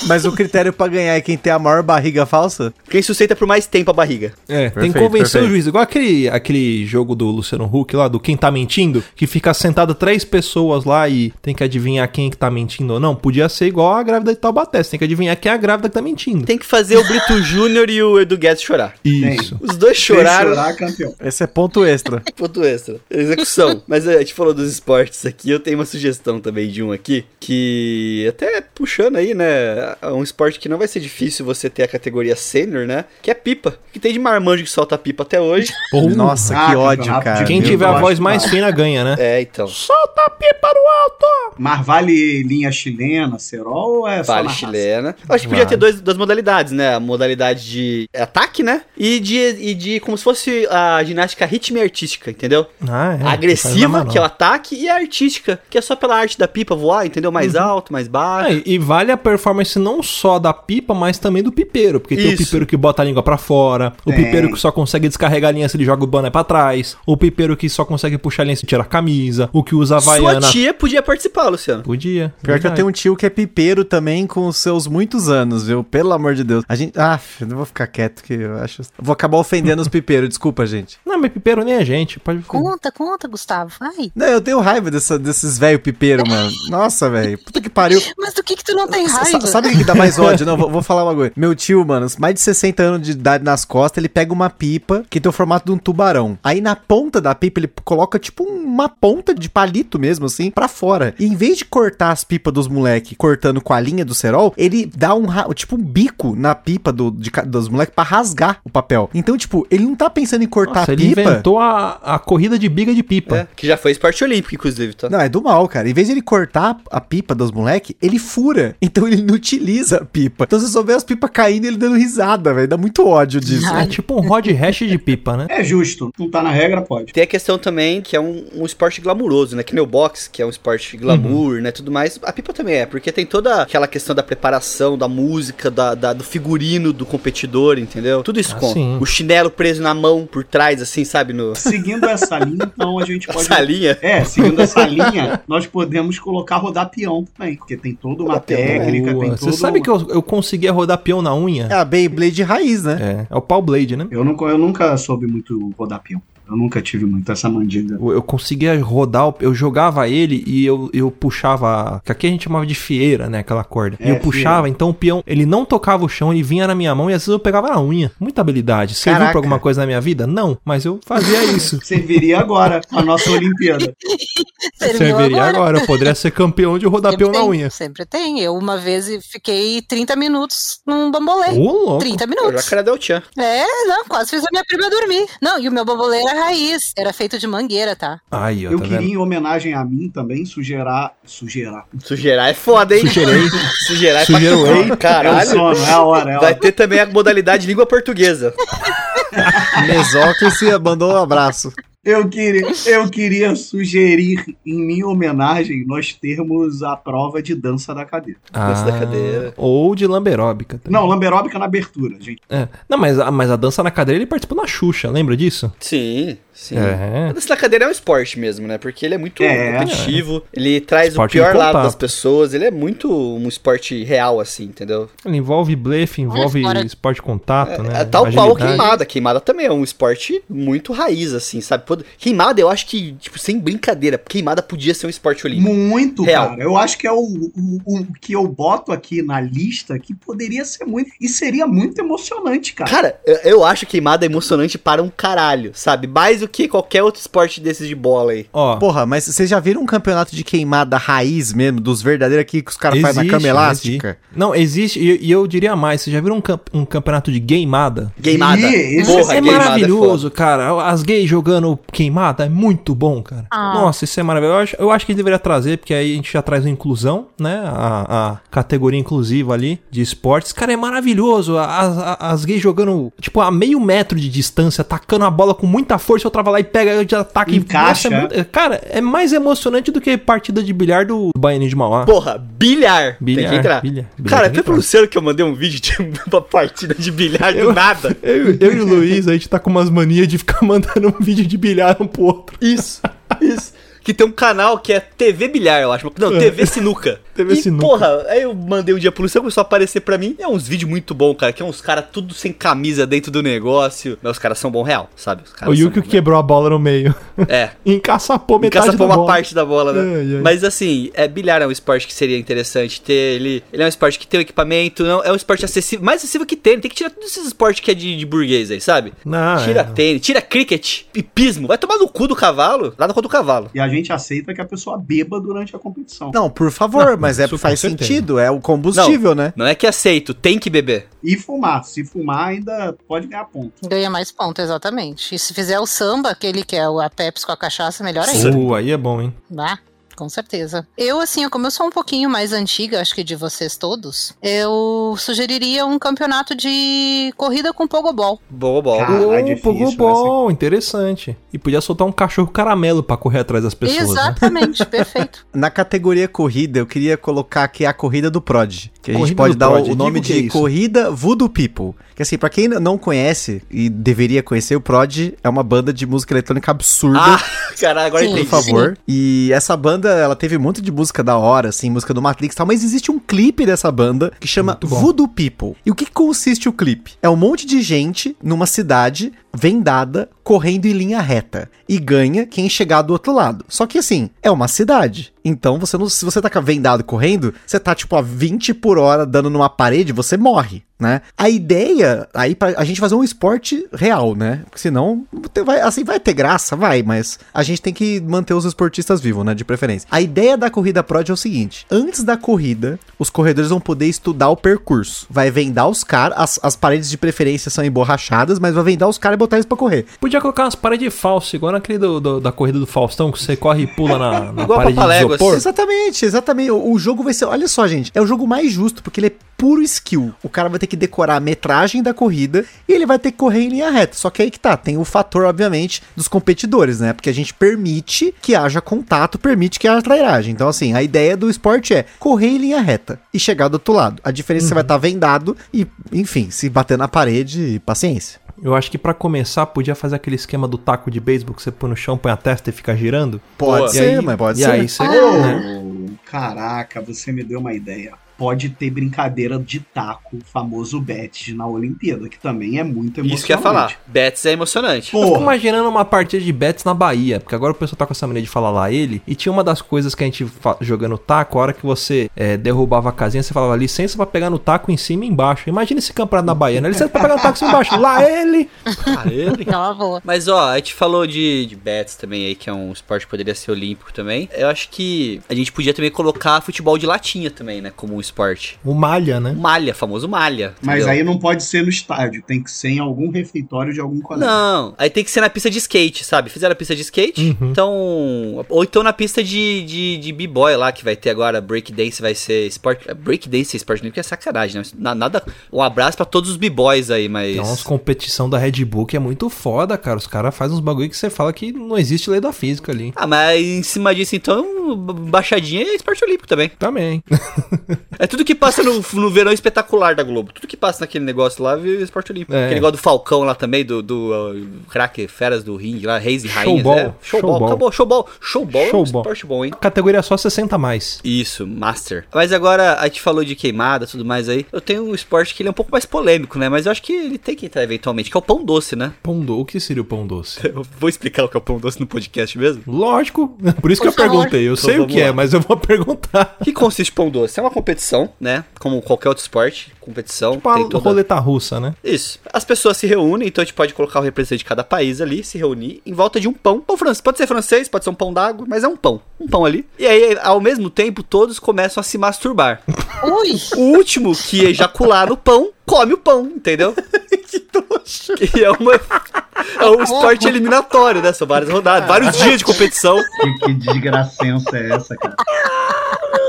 Mas o critério pra ganhar é quem tem a maior barriga falsa?
Quem sustenta por mais tempo a barriga.
É, tem que
Perfeito,
convencer
perfeito.
o juiz. Igual aquele, aquele jogo do Luciano Huck lá, do Quem Tá Mentindo, que fica sentado três pessoas lá e tem que adivinhar quem que tá mentindo ou não. Podia ser igual a grávida de Taubaté. Você tem que adivinhar quem é a grávida que tá mentindo.
Tem que fazer o Brito Júnior e o Edu Guedes chorar.
Isso.
Os dois choraram.
chorar, campeão.
Esse é ponto extra.
Ponto extra. Execução. Mas é, a gente falou dos esportes aqui. Eu tenho uma sugestão também de um aqui. Que até puxando aí, né? É um esporte que não vai ser difícil você ter a categoria sênior, né? Que é pipa. Que tem de marmanjo que solta pipa até hoje.
Porra.
Nossa,
Ah,
que ódio,
campeonato
cara.
de
Quem tiver a voz mais fina ganha, né?
É, então.
Solta a pipa no alto!
Mas vale linha chilena, cerol ou é só
Vale
na raça?
chilena. Eu acho que podia
Vale.
ter dois, duas modalidades, né? A modalidade de ataque, né? E de, e de como se fosse a ginástica ritmo e artística, entendeu?
Ah, é.
a agressiva, que é o ataque, e a artística, que é só pela arte da pipa voar, entendeu? Mais alto, mais baixo.
É, e vale a performance não só da pipa, mas também do pipeiro. Porque tem o
Isso.
pipeiro que bota a língua pra fora, o
Tem.
pipeiro que só consegue descarregar a linha se ele joga o boné pra trás, o pipeiro que só consegue puxar a linha se tirar a camisa, o que usa a
Sua
havaiana.
tia podia participar, Luciano.
Podia.
Pior que eu tenho um tio que é pipeiro também com os seus muitos anos, viu? Pelo amor de Deus. A gente. Ah, eu não vou ficar quieto que eu acho. Vou acabar ofendendo os pipeiros, desculpa, gente.
Não, mas pipeiro nem a gente. Pode.
Conta, conta, Gustavo, vai.
Não, eu tenho raiva dessa- desses velho pipeiro, mano. Nossa, velho. Puta que pariu.
Mas do que que tu não tem raiva?
Sabe o que dá mais ódio? Não, vou, vou falar uma coisa. Meu tio, mano, mais de 60 anos de idade nas costas, ele pega uma pipa que tem o formato de um tubarão. Aí na ponta da pipa ele coloca tipo uma ponta de palito mesmo, assim, pra fora. E em vez de cortar as pipas dos moleque cortando com a linha do cerol, ele dá um, tipo um bico na pipa do, de dos moleque pra rasgar o papel. Então, tipo, ele não tá pensando em cortar
Nossa,
a
ele
pipa.
inventou a, a corrida de biga de pipa.
É, que já foi esporte olímpico, inclusive, tá?
Não, é do mal, cara. Em vez de ele cortar a pipa dos moleque, ele fura. Então ele não utiliza a pipa. Então você só vê as pipas caindo e ele dando risada, velho. Dá muito ódio disso.
É tipo um rod hash de pipa, né?
É justo. Não tá na regra, pode.
Tem a questão também que é um, um esporte glamuroso, né? Que nem o boxe, que é um esporte glamour, né? Tudo mais. A pipa também é, porque tem toda aquela questão da preparação, da música, da, da- do figurino do competidor, entendeu? Tudo isso
Ah,
conta.
sim.
O chinelo preso na mão, por trás, assim, sabe? No...
Seguindo essa linha, então a gente pode.
Essa linha.
É, seguindo essa linha, nós podemos colocar rodar peão também, porque tem toda uma
peão.
Técnica,
Boa.
tem
Você sabe que eu, eu conseguia rodar peão na unha?
É a Beyblade raiz, né?
É, é o Paul Blade, né?
Eu, nunca, eu nunca soube muito rodar peão. Eu nunca tive muito essa mandiga.
Eu eu conseguia rodar, o- eu jogava ele e eu, eu puxava. Que aqui a gente chamava de fieira, né? Aquela corda. e
É,
eu puxava,
fieira.
então o peão, ele não tocava o chão, ele vinha na minha mão e às vezes eu pegava na unha. Muita habilidade. Serviu
Caraca.
pra alguma coisa na minha vida? Não, mas eu fazia isso.
Serviria agora a nossa Olimpíada.
Serviria agora. Eu poderia ser campeão de rodar peão na unha.
Sempre tem. Eu uma vez fiquei 30 minutos num bambolê.
Ô, louco.
30
O
minutos.
Jacaré Del Tchan.
É, não, quase fiz a minha prima dormir. Não, e o meu bambolê era raiz. Era feito de mangueira, tá?
Aí, ó,
Eu
tá
queria,
vendo?
em homenagem a mim também, sugerar. Sugerar.
Sugeirar é foda, hein?
Sugerei.
Sugeirar é
Sugerei.
pra
É o
caralho.
sono, é a hora, é a
Vai ter também a modalidade língua portuguesa.
Mesóclise mandou um abraço.
Eu queria, eu queria sugerir, em minha homenagem, nós termos a prova de dança da cadeira.
Dança da cadeira.
Ah, Ou de lamberóbica. também.
Não, lamberóbica na abertura, gente.
É. Não, mas, a- mas a dança na cadeira ele participou na Xuxa, lembra disso?
Sim, sim.
É.
A dança da cadeira é um esporte mesmo, né? Porque ele é muito
É.
competitivo, ele traz
Esporte
o pior lado das pessoas, ele é muito um esporte real, assim, entendeu?
Ele envolve blefe, envolve esporte de contato, né?
É tal qual
Agilidade.
queimada. Queimada também é um esporte muito raiz, assim, sabe? Queimada, eu acho que, tipo, sem brincadeira, queimada podia ser um esporte olímpico.
Muito,
Real.
cara. Eu acho que é o, o, o que eu boto aqui na lista que poderia ser muito. E seria muito emocionante, cara.
Cara, eu, eu acho queimada emocionante para um caralho, sabe? Mais do do que qualquer outro esporte desses de bola aí.
Ó. Porra, mas vocês já viram um campeonato de queimada raiz mesmo, dos verdadeiros aqui que os caras fazem na cama elástica?
Existe. Não, existe, e, e, eu diria mais, vocês já viram um, camp um campeonato de gameada?
Gameada.
Porra, é maravilhoso, é cara. As gays jogando queimada é muito bom, cara. Ah. Nossa, isso é maravilhoso. Eu acho, eu acho que deveria trazer, porque aí a gente já traz a inclusão, né? A, a categoria inclusiva ali de esportes. Cara, é maravilhoso. As, as, as gays jogando, tipo, a meio metro de distância, atacando a bola com muita força, outra vai lá e pega de ataque.
Encaixa.
Nossa, é cara, é mais emocionante do que partida de bilhar do Baianinho de Mauá.
Porra, bilhar.
bilhar
tem que entrar.
Bilhar,
bilhar cara, foi pro Luciano que eu mandei um vídeo de uma partida de bilhar do nada.
Eu, eu e o Luiz, a gente tá com umas manias de ficar mandando um vídeo de bilhar um pro outro.
Isso, isso que tem um canal que é TV Bilhar, eu acho. Não, TV Sinuca. TV e, porra, aí eu mandei um dia pro Luciano, começou a aparecer pra mim. É uns vídeos muito bons, cara, que é uns caras tudo sem camisa dentro do negócio. Mas os caras são bom real, sabe?
o Yuki quebrou real. a bola no meio.
É.
Encaçapou metade
Encaçapou uma bola. parte da bola, né? É, é. Mas assim, é, bilhar é um esporte que seria interessante ter. Ele, ele é um esporte que tem o equipamento, não, é um esporte acessível, mais acessível que tênis. Tem que tirar todos esses esportes que é de, de burguês aí, sabe?
Não,
tira é. tênis, tira cricket, pipismo. Vai tomar no cu do cavalo, nada contra o cavalo.
E a gente aceita que a pessoa beba durante a competição.
Não, por favor, não, mas é faz sentido, é o combustível,
não,
né?
Não é que aceito, tem que beber.
E fumar. Se fumar, ainda pode ganhar ponto.
Ganha mais ponto, exatamente. E se fizer o samba, aquele que é a Pepsi com a cachaça, melhor ainda.
Uh, aí é bom, hein?
Bah com certeza. Eu, assim, como eu sou um pouquinho mais antiga, acho que de vocês todos, eu sugeriria um campeonato de corrida com pogobol.
Pogobol.
Oh, pogobol, interessante. E podia soltar um cachorro caramelo para correr atrás das pessoas.
Né? Exatamente, né? perfeito.
Na categoria corrida, eu queria colocar aqui a corrida do Prod. Que a corrida gente pode dar Prod. o nome de é Corrida Voodoo People. Que assim, pra quem não conhece e deveria conhecer, o Prod é uma banda de música eletrônica absurda. Ah,
caralho, agora
entendi. Por favor. Sim. E essa banda, ela teve muito de música da hora, assim, música do Matrix e tal, mas existe um clipe dessa banda que chama Voodoo People. E o que consiste o clipe? É um monte de gente numa cidade vendada, correndo em linha reta. E ganha quem chegar do outro lado. Só que assim, é uma cidade. Então, você não, se você tá vendado correndo, você tá tipo a 20 por hora dando numa parede, você morre, né? A ideia aí pra a gente fazer um esporte real, né? Porque senão vai, assim vai ter graça, vai, mas a gente tem que manter os esportistas vivos, né, de preferência. A ideia da corrida prod é o seguinte: antes da corrida, os corredores vão poder estudar o percurso. Vai vendar os caras, as, as paredes de preferência são emborrachadas, mas vai vendar os caras botar eles para correr.
Podia colocar umas paredes falsas, igual naquele do, do, da corrida do Faustão, que você corre e pula na, na parede de isopor.
Exatamente, exatamente. O, o, jogo vai ser. Olha só, gente. É o jogo mais justo, porque ele é puro skill. O cara vai ter que decorar a metragem da corrida e ele vai ter que correr em linha reta. Só que aí que tá, tem o fator, obviamente, dos competidores, né? Porque a gente permite que haja contato, permite que haja trairagem. Então, assim, a ideia do esporte é correr em linha reta e chegar do outro lado. A diferença uhum. é que você vai estar uhum. tá vendado e, enfim, se bater na parede, paciência.
Eu acho que para começar podia fazer aquele esquema do taco de beisebol que você põe no chão, põe a testa e fica girando.
Pode ser,
aí,
mas pode
e
ser.
Aí você,
oh, né? Caraca, você me deu uma ideia pode ter brincadeira de taco, famoso Bets na Olimpíada, que também é muito emocionante.
Isso que ia falar. Bets é emocionante.
Porra. Eu fico imaginando uma partida de Bets na Bahia, porque agora o pessoal tá com essa mania de falar lá ele, e tinha uma das coisas que a gente jogando taco, a hora que você é, derrubava a casinha, você falava licença pra pegar no taco em cima e embaixo. Imagina esse campeonato na Bahia, né? Licença pra pegar no taco em cima e embaixo. Lá ele!
Lá ele! Mas ó, a gente falou de, de Bets também aí, que é um esporte que poderia ser olímpico também. Eu acho que a gente podia também colocar futebol de latinha também, né? Como um esporte.
O malha, né?
Malha, famoso malha.
Mas aí não pode ser no estádio, tem que ser em algum refeitório de algum
colega. Não, aí tem que ser na pista de skate, sabe? Fizeram a pista de skate, uhum. então. Ou então na pista de, de, de b-boy lá, que vai ter agora breakdance, vai ser esporte. Breakdance é esporte que é sacanagem, né? Nada. Um abraço para todos os b-boys aí, mas.
Tem umas competição da Red Bull que é muito foda, cara. Os caras fazem uns bagulho que você fala que não existe lei da física ali.
Ah, mas em cima disso, então, baixadinha é esporte olímpico também.
Também.
é tudo que passa no, no verão espetacular da Globo. Tudo que passa naquele negócio lá vira esporte olímpico. É. Aquele negócio do Falcão lá também, do, do uh, craque, feras do ringue lá, reis e rainhas.
Showball. É. Showball.
Showball. Acabou. Showball. Showball, Showball. é um esporte bom, hein?
Categoria só 60 mais.
Isso, Master. Mas agora, a gente falou de queimada tudo mais aí. Eu tenho um esporte que ele é um pouco mais polêmico, né? Mas eu acho que ele tem que entrar eventualmente, que é o pão doce, né?
Pão doce? O que seria o pão doce?
eu vou explicar o que é o pão doce no podcast mesmo?
Lógico. Por isso que eu perguntei. Eu então sei o que é, lá. é, mas eu vou perguntar.
O que consiste pão doce? É uma competição competição, né? Como qualquer outro esporte, competição.
Tipo a
tem toda...
roleta russa, né?
Isso. As pessoas se reúnem, então a gente pode colocar o representante de cada país ali, se reunir em volta de um pão. Pão francês. Pode ser francês, pode ser um pão d'água, mas é um pão. Um pão ali. E aí, ao mesmo tempo, todos começam a se masturbar.
Ui!
O último que ejacular no pão, come o pão, entendeu? que toxo. E é, uma, é um esporte eliminatório, né? São várias rodadas, vários dias de competição.
Que, que desgracença é essa, cara?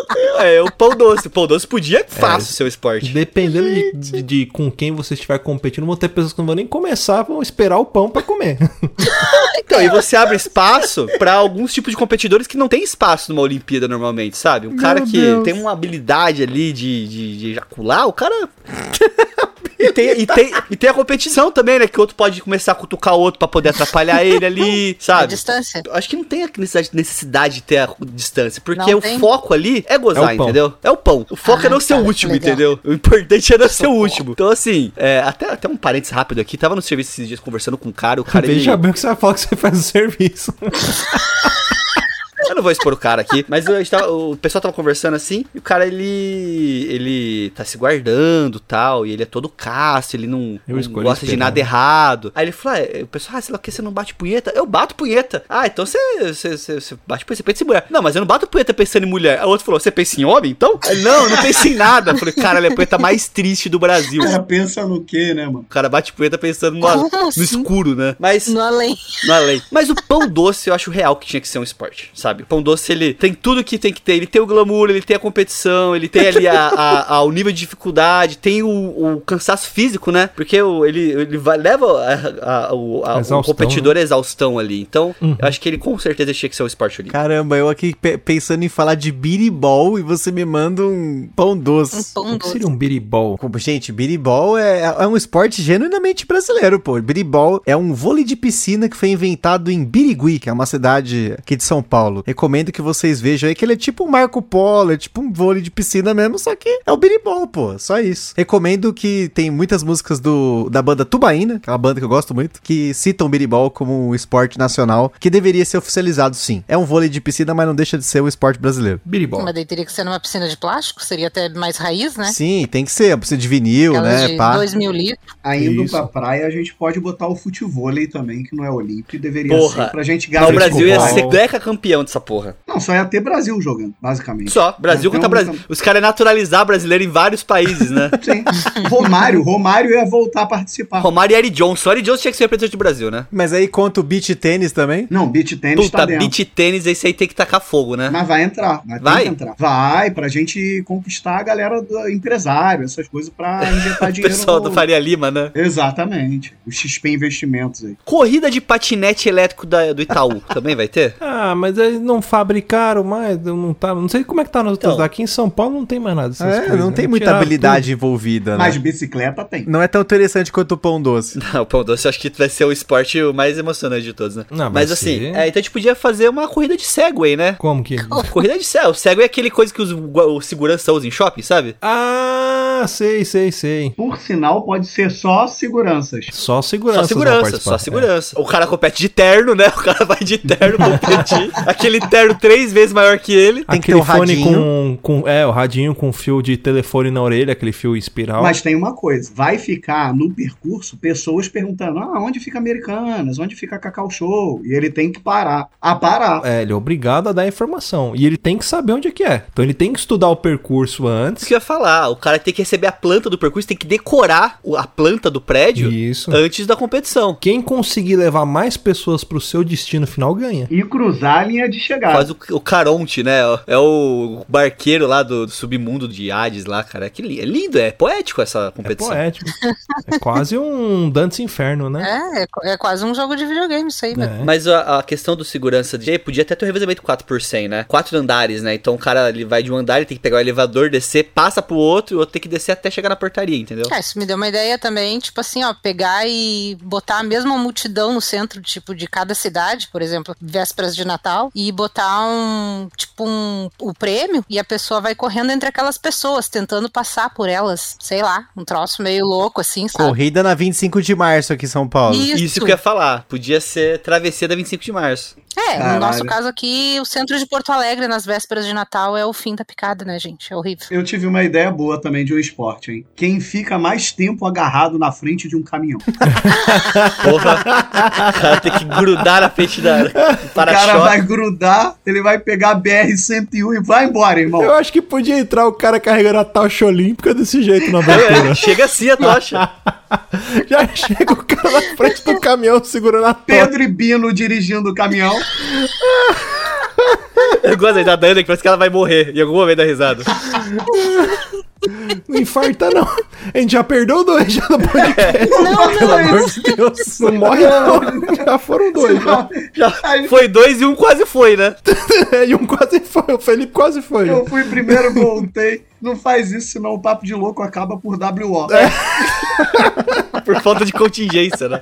É, o pão doce. O pão doce podia fácil ser o esporte.
Dependendo de, de- de com quem você estiver competindo, vão ter pessoas que não vão nem começar, vão esperar o pão pra comer.
Então, e você abre espaço pra alguns tipos de competidores que não tem espaço numa Olimpíada normalmente, sabe? Um cara que
Deus.
tem uma habilidade ali de, de, de ejacular, o cara. E tem, e, tem, e tem a competição também, né? Que o outro pode começar a cutucar o outro pra poder atrapalhar ele ali,
A
sabe?
distância.
Eu Acho que não tem a necessidade, necessidade de ter a distância, porque
Não
o
tem?
foco ali é
É
gozar,
pão.
entendeu? É o pão. O foco
Ah,
é não ser o
tá,
último,
legal.
entendeu? O importante é não ser o último. Então, assim, é, até, até um parênteses rápido aqui, tava no serviço esses dias conversando com um cara, o cara ele-
Veja bem o que você vai falar que você faz o serviço.
Eu não vou expor o cara aqui, mas eu estava, o pessoal tava conversando assim, e o cara ele ele tá se guardando, tal, e ele é todo casto, ele não, não gosta de nada errado. Aí ele falou: ah, o pessoal, ah, sei lá o que você não bate punheta? Eu bato punheta. Ah, então você você, você, você bate punheta, você pensa em mulher. Não, mas eu não bato punheta pensando em mulher. Aí o outro falou: "Você pensa em homem, então?" Aí, não, eu não penso em nada. Eu falei: "Cara, ele é a punheta mais triste do Brasil."
O cara pensa no quê, né, mano?
O cara bate punheta pensando no, no
assim?
escuro, né? Mas
No além.
não é lei. Mas o pão doce eu acho real que tinha que ser um esporte, sabe? O pão doce ele tem tudo que tem que ter. Ele tem o glamour, ele tem a competição, ele tem ali a, a- a- o nível de dificuldade, tem o, o cansaço físico, né? Porque o- ele, ele vai, leva a- a- o, a- o
Exaustão,
competidor à exaustão ali. Então, eu acho que ele com certeza tinha que ser um esporte olímpico.
Caramba, eu aqui pe- pensando em falar de biribol e você me manda um pão
Um
doce.
pão
O que
doce.
seria um biribol?
Gente, biribol é, é um esporte genuinamente brasileiro, pô. Biribol é um vôlei de piscina que foi inventado em Birigui, que é uma cidade aqui de São Paulo. Recomendo que vocês vejam aí que ele é tipo um Marco Polo, é tipo um vôlei de piscina mesmo, só que é o biribol, pô. Só isso. Recomendo que tem muitas músicas do, da banda Tubaína, aquela banda que eu gosto muito, que citam o biribol como um esporte nacional que deveria ser oficializado, sim. É um vôlei de piscina, mas não deixa de ser um esporte brasileiro.
Biribol.
Mas daí teria que ser numa piscina de plástico, seria até mais raiz, né?
Sim, tem que ser. Precisa de vinil,
Aquelas
né?
de
Pá.
2 mil litros.
Indo
Isso.
pra praia, a gente pode botar o futevôlei também, que não é olímpico, e deveria
Porra.
ser pra gente garantir.
o Brasil ia ser deca campeão dessa porra.
Não, só ia ter Brasil jogando, basicamente.
Só, Brasil
Então,
contra Brasil. Os caras iam naturalizar brasileiro em vários países, né?
Sim. Romário, Romário ia voltar a participar.
Romário e Eric Johnson. Eric Johnson tinha que ser representante do Brasil, né?
Mas aí conta o beach tênis também.
Não, beach tênis
Puta,
tá dentro.
beat tênis, esse aí tem que tacar fogo, né?
Mas vai entrar, vai, ter
Vai?
que entrar. Vai, pra gente conquistar a galera do empresário, essas coisas pra injetar
O
dinheiro.
pessoal
no-
do Faria Lima, né?
Exatamente. O XP Investimentos aí.
Corrida de patinete elétrico da- do Itaú, também vai ter?
Ah, mas eles não fabricaram mais, não tá, não sei como é que tá nas outras
Então.
daqui em São Paulo não tem mais nada dessas
É,
coisas,
não
né?
tem muita habilidade envolvida, né?
Mas bicicleta tem.
Não é tão interessante quanto o pão doce.
Não, o pão doce eu acho que vai ser o esporte mais emocionante de todos, né?
Não,
Mas assim, é, então a gente podia fazer uma corrida de Segway, né?
tudo. Como que?
Corrida de Segway. O Segway é aquele coisa que os, o segurança usa em shopping, sabe?
Ah, sei, sei, sei.
Por sinal, pode ser só seguranças.
Só segurança.
Só segurança, só segurança. O cara compete de terno, né? O cara vai de terno competir. aquele terno três vezes maior que ele.
Tem que
Aquele
ter o
fone
radinho.
com, com. É, o radinho com fio de telefone na orelha, aquele fio espiral.
Mas tem uma coisa: vai ficar no percurso pessoas perguntando: ah, onde fica Americanas? Onde fica Cacau Show? E ele tem que parar. A parar.
É, ele é obrigado a dar a informação. E ele tem que saber onde é que é. Então ele tem que estudar o percurso
Isso
antes.
que eu ia falar. O cara tem que receber a planta do percurso, tem que decorar a planta do prédio
Isso.
antes da competição.
Quem conseguir levar mais pessoas pro seu destino final ganha.
E cruzar a linha de chegada.
Faz o, o Caronte, né? É o barqueiro lá do, do submundo de Hades lá, cara. Que li- é lindo, é poético essa
É
competição.
poético. é quase um Dantes Inferno, né?
É, é, é quase um jogo de videogame isso aí, né?
É.
Mas a, a questão do segurança de podia até ter o revezamento 4 por 100, né? Quatro andares, né? Então o cara ele vai de um andar, ele tem que pegar o elevador, descer, passa pro outro, e o outro tem que descer até chegar na portaria, entendeu?
É, isso me deu uma ideia também, tipo assim, ó, pegar e botar a mesma multidão no centro, tipo, de cada cidade, por exemplo, vésperas de Natal, e botar um, tipo, um, o prêmio, e a pessoa vai correndo entre aquelas pessoas, tentando passar por elas, sei lá, um troço meio louco, assim, sabe?
Corrida na 25 de março aqui em São Paulo.
Isso.
Isso que eu ia falar. Podia ser travessia da 25 de março.
É,
Caralho.
no nosso caso aqui, o centro de Porto Alegre, nas vésperas de Natal, é o fim da picada, né, gente? É horrível.
Eu tive uma ideia boa também de um esporte, hein? Quem fica mais tempo agarrado na frente de um caminhão.
Porra, o cara tem que grudar na frente da do
O cara vai grudar, ele vai pegar a BR-101 e vai embora, irmão.
Eu acho que podia entrar o cara carregando a tocha olímpica desse jeito na
É,
abertura.
chega assim a tocha.
Já chega o cara na frente do caminhão segurando a tocha.
Pedro e Bino dirigindo o caminhão.
Eu gosto aí da Dani, que parece que ela vai morrer em algum momento da risada.
Não infarta, não. A gente já perdeu dois já no podcast.
Não,
Pelo
não,
amor de Deus.
Não morre, não. Já foram dois. Já.
Já foi dois e um quase foi, né?
E um quase foi. O Felipe quase foi.
Eu fui primeiro, voltei. Não faz isso, senão o papo de louco acaba por WO.
Por falta de contingência, né?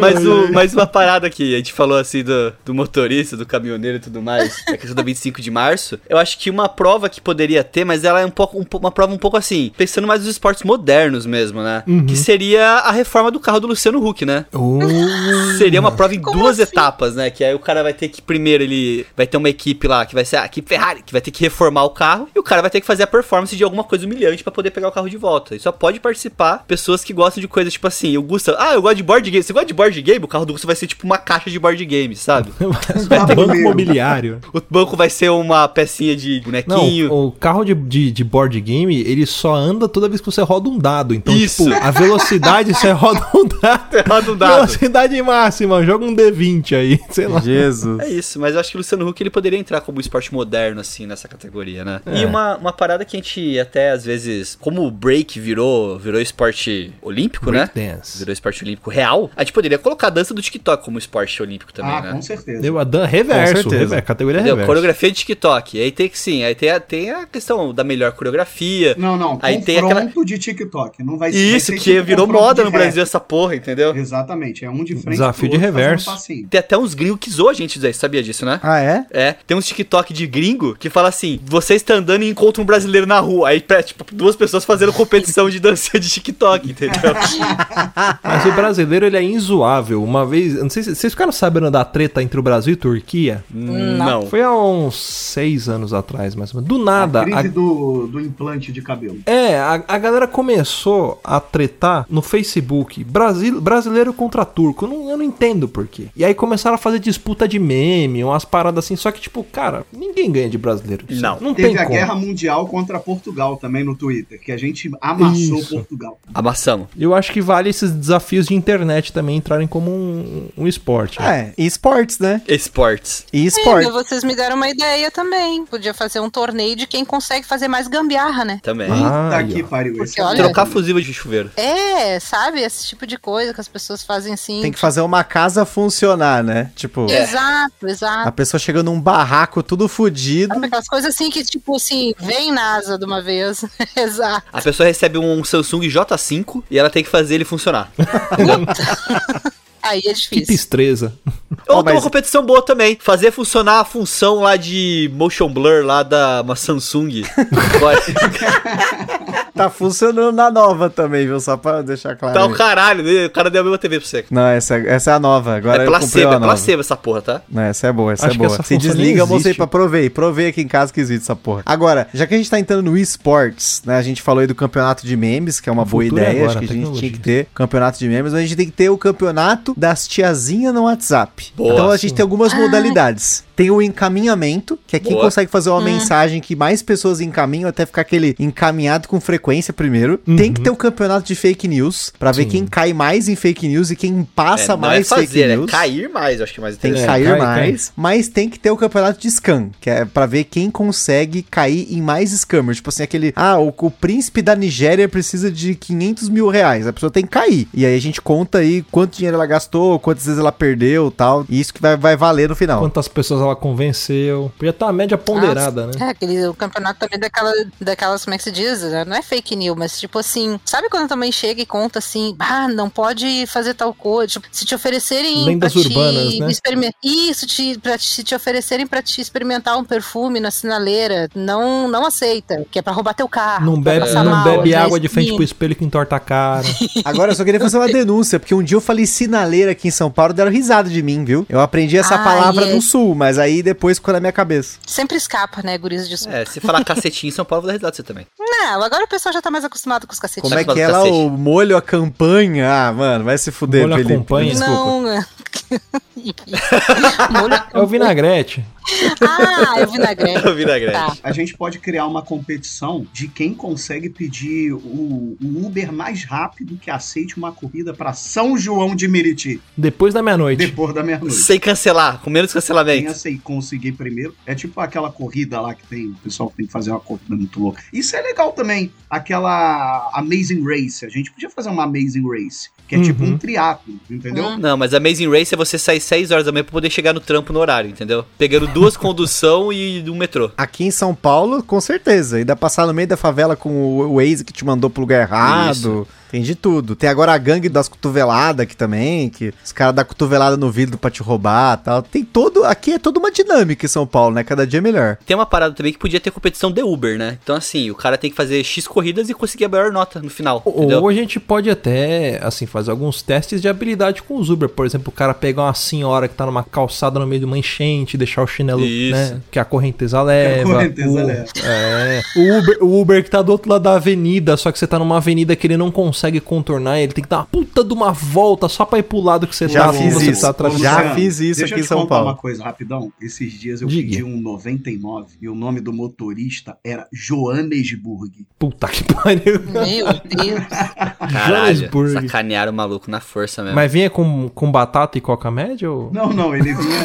Mas o, mais uma parada aqui, a gente falou assim do, do motorista, do caminhoneiro e tudo mais, a questão da 25 de março. Eu acho que uma prova que poderia ter, mas ela é um pouco um uma prova um pouco assim, pensando mais nos esportes modernos mesmo, né? Que seria a reforma do carro do Luciano Huck, né?
Uh,
Seria uma prova em
Como
duas
assim?
etapas, né? Que aí o cara vai ter que, primeiro, ele vai ter uma equipe lá, que vai ser a equipe Ferrari, que vai ter que reformar o carro, e o cara vai ter que fazer a performance de alguma coisa humilhante pra poder pegar o carro de volta. E só pode participar pessoas que gostam de coisas tipo assim, o Gusta, ah, eu gosto de board game. Você gosta de board game? O carro do Gusta vai ser tipo uma caixa de board game, sabe?
banco imobiliário.
o banco vai ser uma pecinha de bonequinho.
Não, o carro de, de, de board game, ele só anda toda vez que você roda um dado. Então,
Isso.
tipo, a velocidade, você roda um dado.
Roda um dado.
Velocidade máxima, joga um D20 aí, sei lá.
Jesus.
É isso, mas eu acho que o Luciano Huck ele poderia entrar como esporte moderno, assim, nessa categoria, né?
É.
E uma, uma parada que a gente até às vezes, como o break virou, virou esporte olímpico, né?
Breakdance.
Virou esporte olímpico real, a gente poderia colocar a dança do TikTok como esporte olímpico também,
Ah,
né?
com certeza.
Deu a dan reverso,
Com certeza.
rever- categoria
Entendeu?
reverso.
Coreografia de TikTok. Aí tem que sim, aí tem a, tem a questão da melhor coreografia.
Não, não.
Aí tem aquela-
de TikTok. Não vai vai
Isso,
ser
que
tipo
virou moda no. Brasil essa porra, entendeu?
Exatamente. É um de frente
Desafio de reverso.
passinho.
Tem até uns gringos que zoam a gente, Zé, sabia disso, né?
Ah, é?
É, tem uns TikTok de gringo que fala assim: você está andando e encontra um brasileiro na rua. Aí, tipo, duas pessoas fazendo competição de dança de TikTok, entendeu?
Mas o brasileiro, ele é inzoável. Uma vez, não sei se vocês ficaram sabendo da treta entre o Brasil e Turquia?
Não.
Foi há uns seis anos atrás, mais ou menos. Do nada,
A crise
a-
do, do implante de cabelo.
É, a, a galera começou a tretar no Facebook Brasil, brasileiro contra turco. Eu não, eu não entendo por quê. E aí começaram a fazer disputa de meme, umas paradas assim. Só que, tipo, cara, ninguém ganha de brasileiro.
Não.
Não
Teve
tem
a
como.
guerra mundial contra Portugal também no Twitter, que a gente amassou
Isso.
Portugal.
Amassamos.
Eu acho que vale esses desafios de internet também entrarem como um, um esporte.
É, e esportes, né?
Esportes.
E
É,
esportes.
vocês me deram uma ideia também. Podia fazer um torneio de quem consegue fazer mais gambiarra, né?
Também.
Ah,
que
ó.
pariu.
Porque
é
olha-
Trocar fusível de chuveiro.
É, sabe? Esse tipo de coisa que as pessoas fazem assim.
Tem que fazer uma casa funcionar, né? Tipo,
Exato,
a
exato.
pessoa chega num barraco tudo fudido.
Sabe aquelas coisas assim que, tipo assim, vem NASA de uma vez. Exato.
A pessoa recebe um Samsung J5 e ela tem que fazer ele funcionar.
Aí é
Que
difícil.
pistreza.
Ou
Ó,
tem uma competição boa também. Fazer funcionar a função lá de motion blur lá da uma Samsung.
Tá funcionando na nova também, viu? Só pra deixar claro.
tá o
aí.
caralho, né? o cara deu a mesma TV pra você.
Não, essa, essa é a nova. Agora
é placebo, é
nova.
placebo essa porra, tá?
Não, essa é boa, essa
Acho
é
que
boa.
essa
Se desliga, eu mostrei pra provei. Provei aqui em casa que existe essa porra. Agora, já que a gente tá entrando no esportes, né? A gente falou aí do campeonato de memes, que é uma
O
boa
é
ideia.
agora,
acho que a gente
tecnologia.
tinha que ter campeonato de memes, mas a gente tem que ter o campeonato das tiazinhas no WhatsApp.
Boa,
então a
sim.
gente tem algumas
Ah.
modalidades. Tem o encaminhamento, que é quem
Boa.
consegue fazer uma mensagem que mais pessoas encaminham até ficar aquele encaminhado com frequência primeiro. Tem que ter o campeonato de fake news, pra ver
Sim.
quem cai mais em fake news e quem passa
É, não
mais
é fazer,
fake news.
é cair mais, eu acho que é mais
Tem que
É,
cair
cai,
mais, mas tem que ter o campeonato de scam, que é pra ver quem consegue cair em mais scammers. Tipo assim, aquele, ah, o, o príncipe da Nigéria precisa de 500 mil reais. A pessoa tem que cair. E aí a gente conta aí quanto dinheiro ela gastou, quantas vezes ela perdeu tal. E isso que vai, vai valer no final.
Quantas pessoas ela convenceu. Podia estar a média ponderada, né?
É, aquele, o campeonato também daquela, daquelas, como é que se diz? né? Não é fake news, mas tipo assim, sabe quando também chega e conta assim, ah, não pode fazer tal coisa, tipo, se te oferecerem
Lendas
pra te
urbanas, né?
Isso, te, pra te, se te oferecerem pra te experimentar um perfume na sinaleira, não, não aceita, que é pra roubar teu carro.
Não bebe, não
mal,
bebe
na
água de frente pro espelho que entorta a cara.
Agora eu só queria fazer uma denúncia, porque um dia eu falei sinaleira aqui em São Paulo, deram risada de mim, viu? Eu aprendi essa
Ah,
palavra
é-
no sul, mas aí depois ficou na minha cabeça.
Sempre escapa, né, guris de sul.
É, se falar cacetinho em São Paulo, dar risada de você também.
Não, agora o pessoal já tá mais acostumado com os cacetinhos.
Como é
Sabe
que é
cacete?
o molho a campanha? Ah, mano, vai se fuder,
Molho a
Felipe.
campanha?
Desculpa.
Não,
É o vinagrete.
Ah, é o vinagrete.
O vinagrete.
Tá.
A gente pode criar uma competição de quem consegue pedir o, o Uber mais rápido que aceite uma corrida para São João de Meriti,
Depois da meia-noite.
depois da meia-noite.
Sem cancelar, com menos
Quem
cancelamento.
assim, conseguir primeiro. É tipo aquela corrida lá que tem. O pessoal que tem que fazer uma corrida muito louca. Isso é legal também. Aquela Amazing Race. A gente podia fazer uma Amazing Race. Que é tipo
Uhum.
um triatlo, entendeu?
Hum.
Não, mas Amazing Race é você sair 6 horas da manhã pra poder chegar no trampo no horário, entendeu? Pegando duas condução e um metrô.
Aqui em São Paulo, com certeza. Ainda passar no meio da favela com o Waze que te mandou pro lugar errado. Tem de tudo. Tem agora a gangue das cotoveladas aqui também, que os caras dão cotovelada no vidro pra te roubar e tal. Tem todo. Aqui é toda uma dinâmica em São Paulo, né? Cada dia é melhor.
Tem uma parada também que podia ter competição de Uber, né? Então, assim, o cara tem que fazer X corridas e conseguir a maior nota no final, entendeu?
Ou a gente pode até, assim, fazer alguns testes de habilidade com os Uber. Por exemplo, o cara pegar uma senhora que tá numa calçada no meio de uma enchente, deixar o chinelo,
Isso.
né? Que a correnteza leva.
correnteza
o,
leva.
É. O Uber, o Uber que tá do outro lado da avenida, só que você tá numa avenida que ele não consegue contornar, ele tem que dar uma puta de uma volta só pra ir pro lado que você
Já
tá.
fiz
você
isso.
tá atrás
Já fiz isso
deixa
aqui
eu
em
te
São
contar
Paulo.
uma coisa rapidão. Esses dias eu
Diga.
pedi um 99 e o nome do motorista era Johannesburg.
Puta que pariu.
Meu Deus.
Caralho,
Johannesburg.
sacanearam o maluco na força mesmo.
Mas vinha com, com batata e coca média ou...
Não, não, ele vinha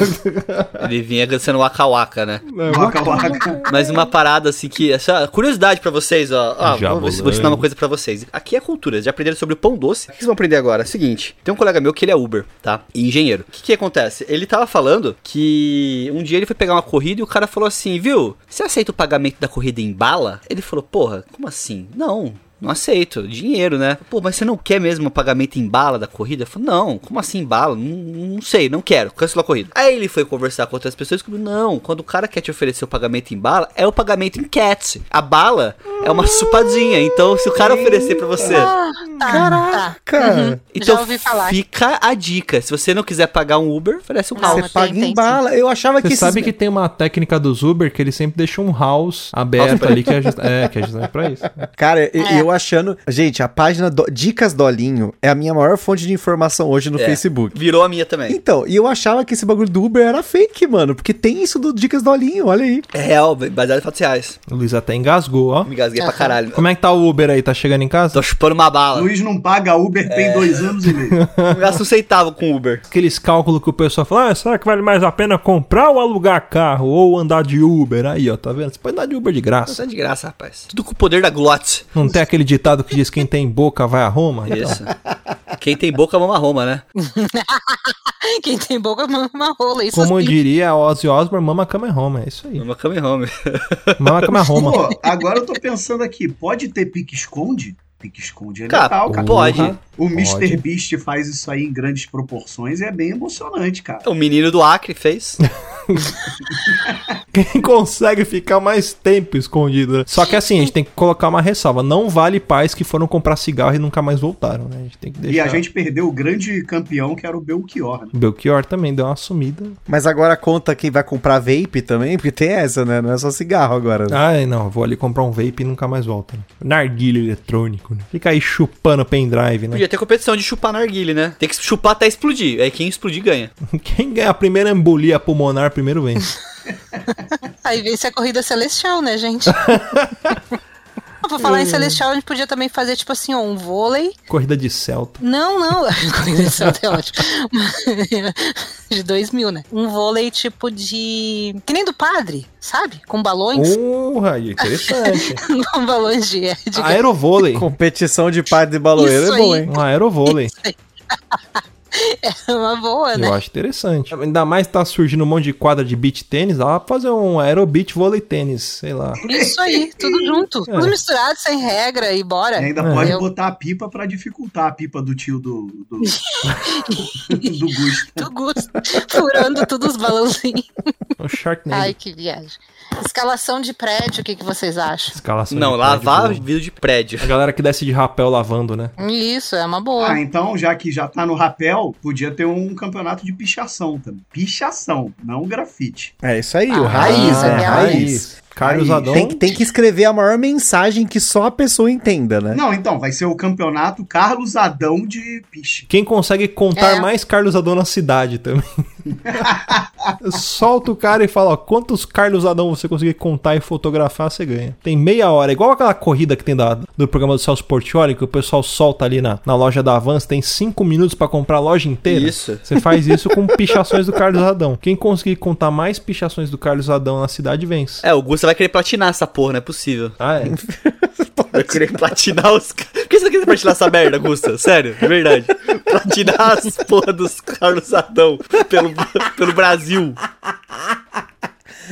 Ele vinha sendo Waka Waka, né?
Waka Waka.
Mas uma parada assim que. Essa curiosidade pra vocês, ó. ó vou
vou
ensinar uma coisa pra vocês. Aqui é cultura. Já aprenderam sobre o pão doce? O que vocês vão aprender agora? É o seguinte: tem um colega meu que ele é Uber, tá? E engenheiro. O que, que acontece? Ele tava falando que um dia ele foi pegar uma corrida e o cara falou assim: viu? Você aceita o pagamento da corrida em bala? Ele falou: porra, como assim? Não. Não aceito, dinheiro, né? Pô, mas você não quer mesmo o pagamento em bala da corrida? Eu falei, não, como assim em bala? Não, não sei, não quero, cancelou a corrida. Aí ele foi conversar com outras pessoas e descobriu, não, quando o cara quer te oferecer o pagamento em bala, é o pagamento em cat. A bala é uma supadinha, então se o cara oferecer pra você...
Ah, tá, tá.
Cara,
Então
Já ouvi falar.
fica a dica, se você não quiser pagar um Uber, oferece um house.
você paga em bala. Eu achava que
Você
esses-
sabe que tem uma técnica dos Uber que eles sempre deixam um house aberto ali, que é, just... é, que é justamente pra isso.
Cara, eu,
É.
eu achando. Gente, a página do- Dicas Dolinho é a minha maior fonte de informação hoje no
É,
Facebook.
Virou a minha também.
Então, e eu achava que esse bagulho do Uber era fake, mano. Porque tem isso do Dicas Dolinho, olha aí.
É real, baseado em fatos reais.
O Luiz até engasgou, ó.
Me gasguei pra
Aham.
caralho.
Como é que tá o Uber aí? Tá chegando em casa?
Tô chupando uma bala.
Luiz não paga Uber tem dois anos e meio.
Não gasto centavo com Uber.
Aqueles cálculos que o pessoal fala, ah, será que vale mais a pena comprar ou alugar carro? Ou andar de Uber? Aí, ó, tá vendo? Você pode andar de Uber de graça.
Tá de graça, rapaz. Tudo com o poder da glote.
Não tem aquele ditado que diz quem tem boca vai a Roma? Então,
Isso. Quem tem boca mama Roma, né?
Quem tem boca mama uma rola. Isso
como
sim.
diria Ozzy Osbourne, mama cama é Roma. É isso aí.
Mama come home.
Mama cama é Roma.
Pô, agora eu tô pensando aqui, pode ter pique-esconde? Pique-esconde é
Cara,
legal, cara.
pode.
O
Pode.
Mr. Beast faz isso aí em grandes proporções e é bem emocionante, cara.
O menino do Acre fez.
Quem consegue ficar mais tempo escondido? né? Só que assim, a gente tem que colocar uma ressalva. Não vale pais que foram comprar cigarro e nunca mais voltaram, né? A gente tem que deixar.
E a gente perdeu o grande campeão que era o Belchior, né?
Belchior também deu uma sumida.
Mas agora conta quem vai comprar vape também, porque tem essa, né? Não é só cigarro agora. né?
Ai, não, vou ali comprar um vape e nunca mais volta. Né? Narguilha eletrônico, né? Fica aí chupando pendrive, né?
Podia ter competição de chupar narguile, né? Tem que chupar até explodir. Aí quem explodir ganha.
Quem ganha a primeira embolia pulmonar primeiro vence.
Aí vence a corrida celestial, né, gente? Pra falar em celestial, a gente podia também fazer, tipo assim, ó, um vôlei.
Corrida de Celta.
Não, não. Corrida celestial é ótimo. De 2 mil, né? Um vôlei tipo de. Que nem do padre, sabe? Com balões.
Porra, aí, interessante.
Com balões de. de...
Aerovôlei.
Competição de par de baloeiro
Isso
é bom,
aí.
hein?
Um aerovôlei.
É uma boa, né?
Eu acho interessante. Ainda mais tá surgindo um monte de quadra de beach tênis. Dá pra fazer um aerobeach vôlei tênis, sei lá.
Isso aí, tudo junto. Tudo misturado, sem regra e bora.
E ainda
É.
pode
Eu-
botar a pipa pra dificultar a pipa do tio do. do, do Gusto.
Do gosto. Furando todos os balãozinhos.
Um Sharknado.
Ai, que viagem. Escalação de prédio, o que, que vocês acham?
Escalação
Não,
de
lavar
prédio
vidro de prédio.
A galera que desce de rapel lavando, né?
Isso, é uma boa.
Ah, então, já que já tá no rapel, podia ter um campeonato de pichação também. Pichação, não grafite.
É isso aí, o
Ah,
raiz,
é,
é,
é
raiz.
Carlos
Aí,
Adão.
Tem, que- tem que escrever a maior mensagem que só a pessoa entenda, né?
Não, então, vai ser o campeonato Carlos Adão de piche.
Quem consegue contar
É.
mais Carlos Adão na cidade também. Solta o cara e fala, ó, quantos Carlos Adão você conseguir contar e fotografar, você ganha. Tem meia hora, igual aquela corrida que tem da- do programa do Celso Portioli, que o pessoal solta ali na, na loja da Vans, tem cinco minutos pra comprar a loja inteira.
Isso.
Você faz isso com pichações do Carlos Adão. Quem conseguir contar mais pichações do Carlos Adão na cidade, vence.
É, o Gusta vai querer platinar essa porra, não é possível.
Ah, é.
Vai querer platinar os. ca- Por que você não quer platinar essa merda, Gusta? Sério, de verdade. Platinar as porra dos Carlos Adão pelo, pelo Brasil.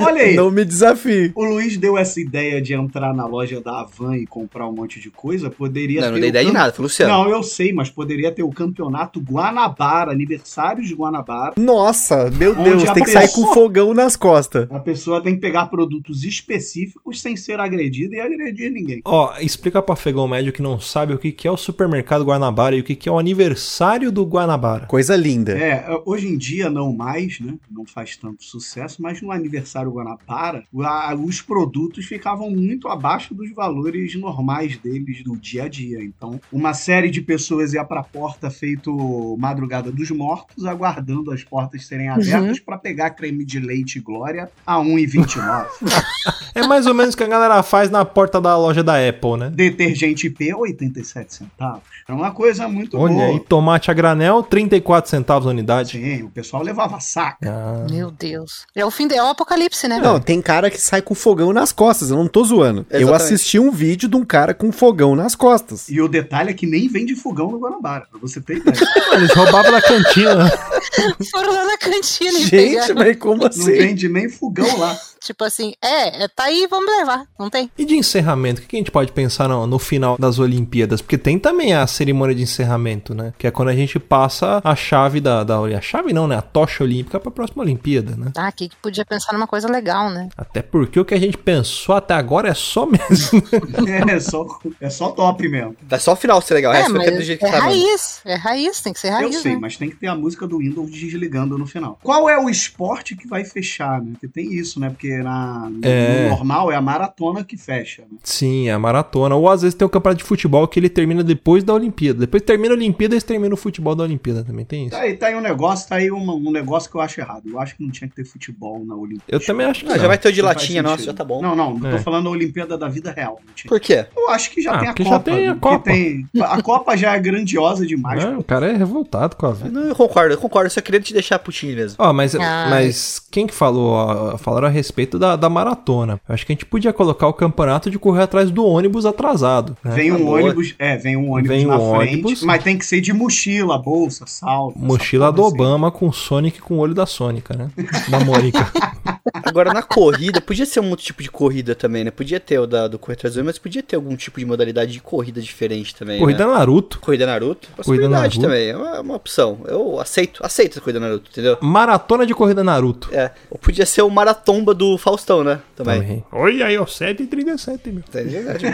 Olha aí.
Não me desafie.
O Luiz deu essa ideia de entrar na loja da Havan e comprar um monte de coisa. Poderia
Não,
ter.
não dei ideia de nada, foi o Luciano.
Não, eu sei, mas poderia ter o campeonato Guanabara, aniversário de Guanabara.
Nossa, meu Deus,
a
tem que sair
pessoa-
com fogão nas costas.
A pessoa tem que pegar produtos específicos sem ser agredida e agredir ninguém.
Ó, explica pra Fegão Médio que não sabe o que, é o supermercado Guanabara e o que, que é o aniversário do Guanabara.
Coisa linda.
É, hoje em dia não mais, né? Não faz tanto sucesso, mas no aniversário Guanabara, a- os produtos ficavam muito abaixo dos valores normais deles do dia a dia. Então, uma série de pessoas ia pra porta feito Madrugada dos Mortos, aguardando as portas serem abertas pra pegar creme de leite Glória a 1,29.
É mais ou menos o que a galera faz na porta da loja da Apple, né?
Detergente P, 87 centavos. É uma coisa muito
Olha
boa.
aí, tomate a granel, 34 centavos a unidade.
Sim, o pessoal levava saco.
Ah,
Meu Deus. É o fim, de- é o apocalipse, né?
Não, tem cara que sai com fogão nas costas, eu não tô zoando. Eu
Exatamente.
assisti um vídeo de um cara com fogão nas costas.
E o detalhe é que nem vende fogão no Guanabara, pra você ter ideia.
eles roubavam da cantina.
Foram lá na cantina e
Gente,
pegaram.
mas como
Não
assim?
vende nem fogão lá.
Tipo assim, é, é, tá aí, vamos levar. Não tem?
E de encerramento, o que a gente pode pensar no, no final das Olimpíadas? Porque tem também a cerimônia de encerramento, né? Que é quando a gente passa a chave da. da a chave não, né? A tocha olímpica pra próxima Olimpíada, né?
Ah, aqui que podia pensar numa coisa legal, né?
Até porque o que a gente pensou até agora é só mesmo.
É só, é só top mesmo.
É só o final ser legal,
É,
resto fica do
mas
jeito que
é
tá mesmo.
raiz. É raiz, tem que ser raiz,
Eu sei,
né?
mas tem que ter a música do Windows desligando no final. Qual é o esporte que vai fechar, né? Porque tem isso, né? Porque na, no
É.
normal é a maratona que fecha, né?
Sim, é a maratona. Ou às vezes tem o campeonato de futebol que ele termina depois da Olimpíada. Depois termina a Olimpíada, eles terminam o futebol da Olimpíada também. Tem isso.
Tá aí, tá aí um negócio, tá aí uma- um negócio que eu acho errado. Eu acho que não tinha que ter futebol na Olimpíada.
Eu também acho que
Ah,
não.
já vai ter o de
Não
latinha, nossa, já tá bom.
Não, não,
É.
tô falando da Olimpíada da vida real. não tinha.
Por quê?
Eu acho que já
Ah,
tem a
porque já
Copa.
tem a Copa.
tem- a Copa já é grandiosa demais.
É, o cara é revoltado com a vida.
Não, eu concordo, eu concordo, eu só queria te deixar putinho mesmo.
Ó, mas,
Ai.
mas quem que falou? ó, Falaram a respeito da, da maratona. Eu acho que a gente podia colocar o campeonato de correr atrás do ônibus atrasado. né?
Vem um ônibus, é, vem um ônibus
Vem
na
um
frente,
ônibus.
mas tem que ser de mochila, bolsa, salto.
Mochila do
assim.
Obama com Sonic com o olho da Sônica, né? Da Mônica.
Agora, na corrida, podia ser um outro tipo de corrida também, né? Podia ter o da, do do Homem, mas podia ter algum tipo de modalidade de corrida diferente também,
Corrida
né?
Naruto.
Corrida Naruto?
Corrida
Possibilidade
Naruto.
também, é uma, uma opção. Eu aceito, aceito a Corrida Naruto, entendeu?
Maratona de corrida Naruto.
É, ou podia ser o Maratomba do Faustão, né? Também.
Também. Olha aí, ó, 7h37, meu.
É verdade.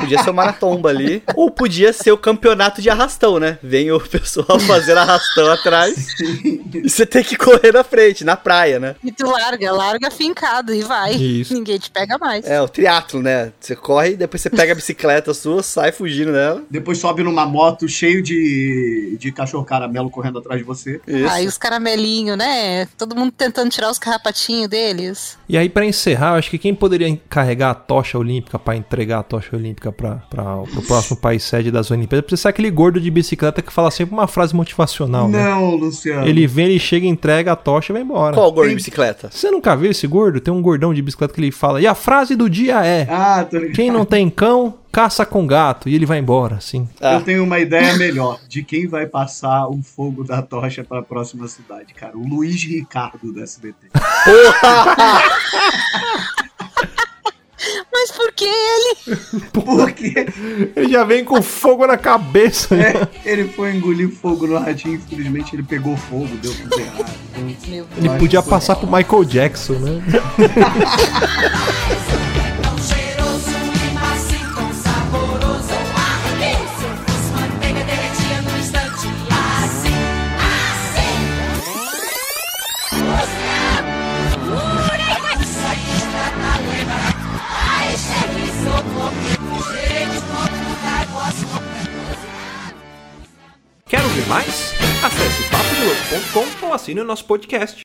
Podia ser o Maratomba ali. Ou podia ser o campeonato de arrastão, né? Vem o pessoal fazendo arrastão atrás e você tem que correr na frente, na praia, né?
E tu larga, larga fincado e vai.
Isso.
Ninguém te pega mais.
É, o triatlo, né? Você corre, depois você pega a bicicleta sua, sai fugindo dela.
Depois sobe numa moto cheio de, de cachorro caramelo correndo atrás de você.
Isso.
Aí os caramelinhos, né? Todo mundo tentando tirar os carrapatinhos deles.
E aí, pra encerrar, eu acho que quem poderia carregar a tocha olímpica pra entregar a tocha olímpica pra, pra, pro próximo país sede das Olimpíadas precisa ser aquele gordo de bicicleta que fala sempre uma frase motivacional, né?
Não, Luciano.
Ele vem, ele chega, entrega a tocha e vai embora.
Qual o gordo de bicicleta?
Você nunca viu esse gordo? Tem um gordão de bicicleta que ele fala. E a frase do dia é:
Ah.
Quem não tem cão, caça com gato. E ele vai embora, assim.
Ah.
Eu tenho uma ideia melhor de quem vai passar o fogo da tocha para a próxima cidade, cara. O Luiz Ricardo do SBT.
Mas por que ele?
Porque
Ele já vem com fogo na cabeça. né?
é, ele foi engolir fogo no ratinho, infelizmente ele pegou fogo, deu tudo errado. Então,
Meu
Ele podia passar pro Michael Jackson, né? ouvir mais? Acesse papodelouco.com ou assine o nosso podcast.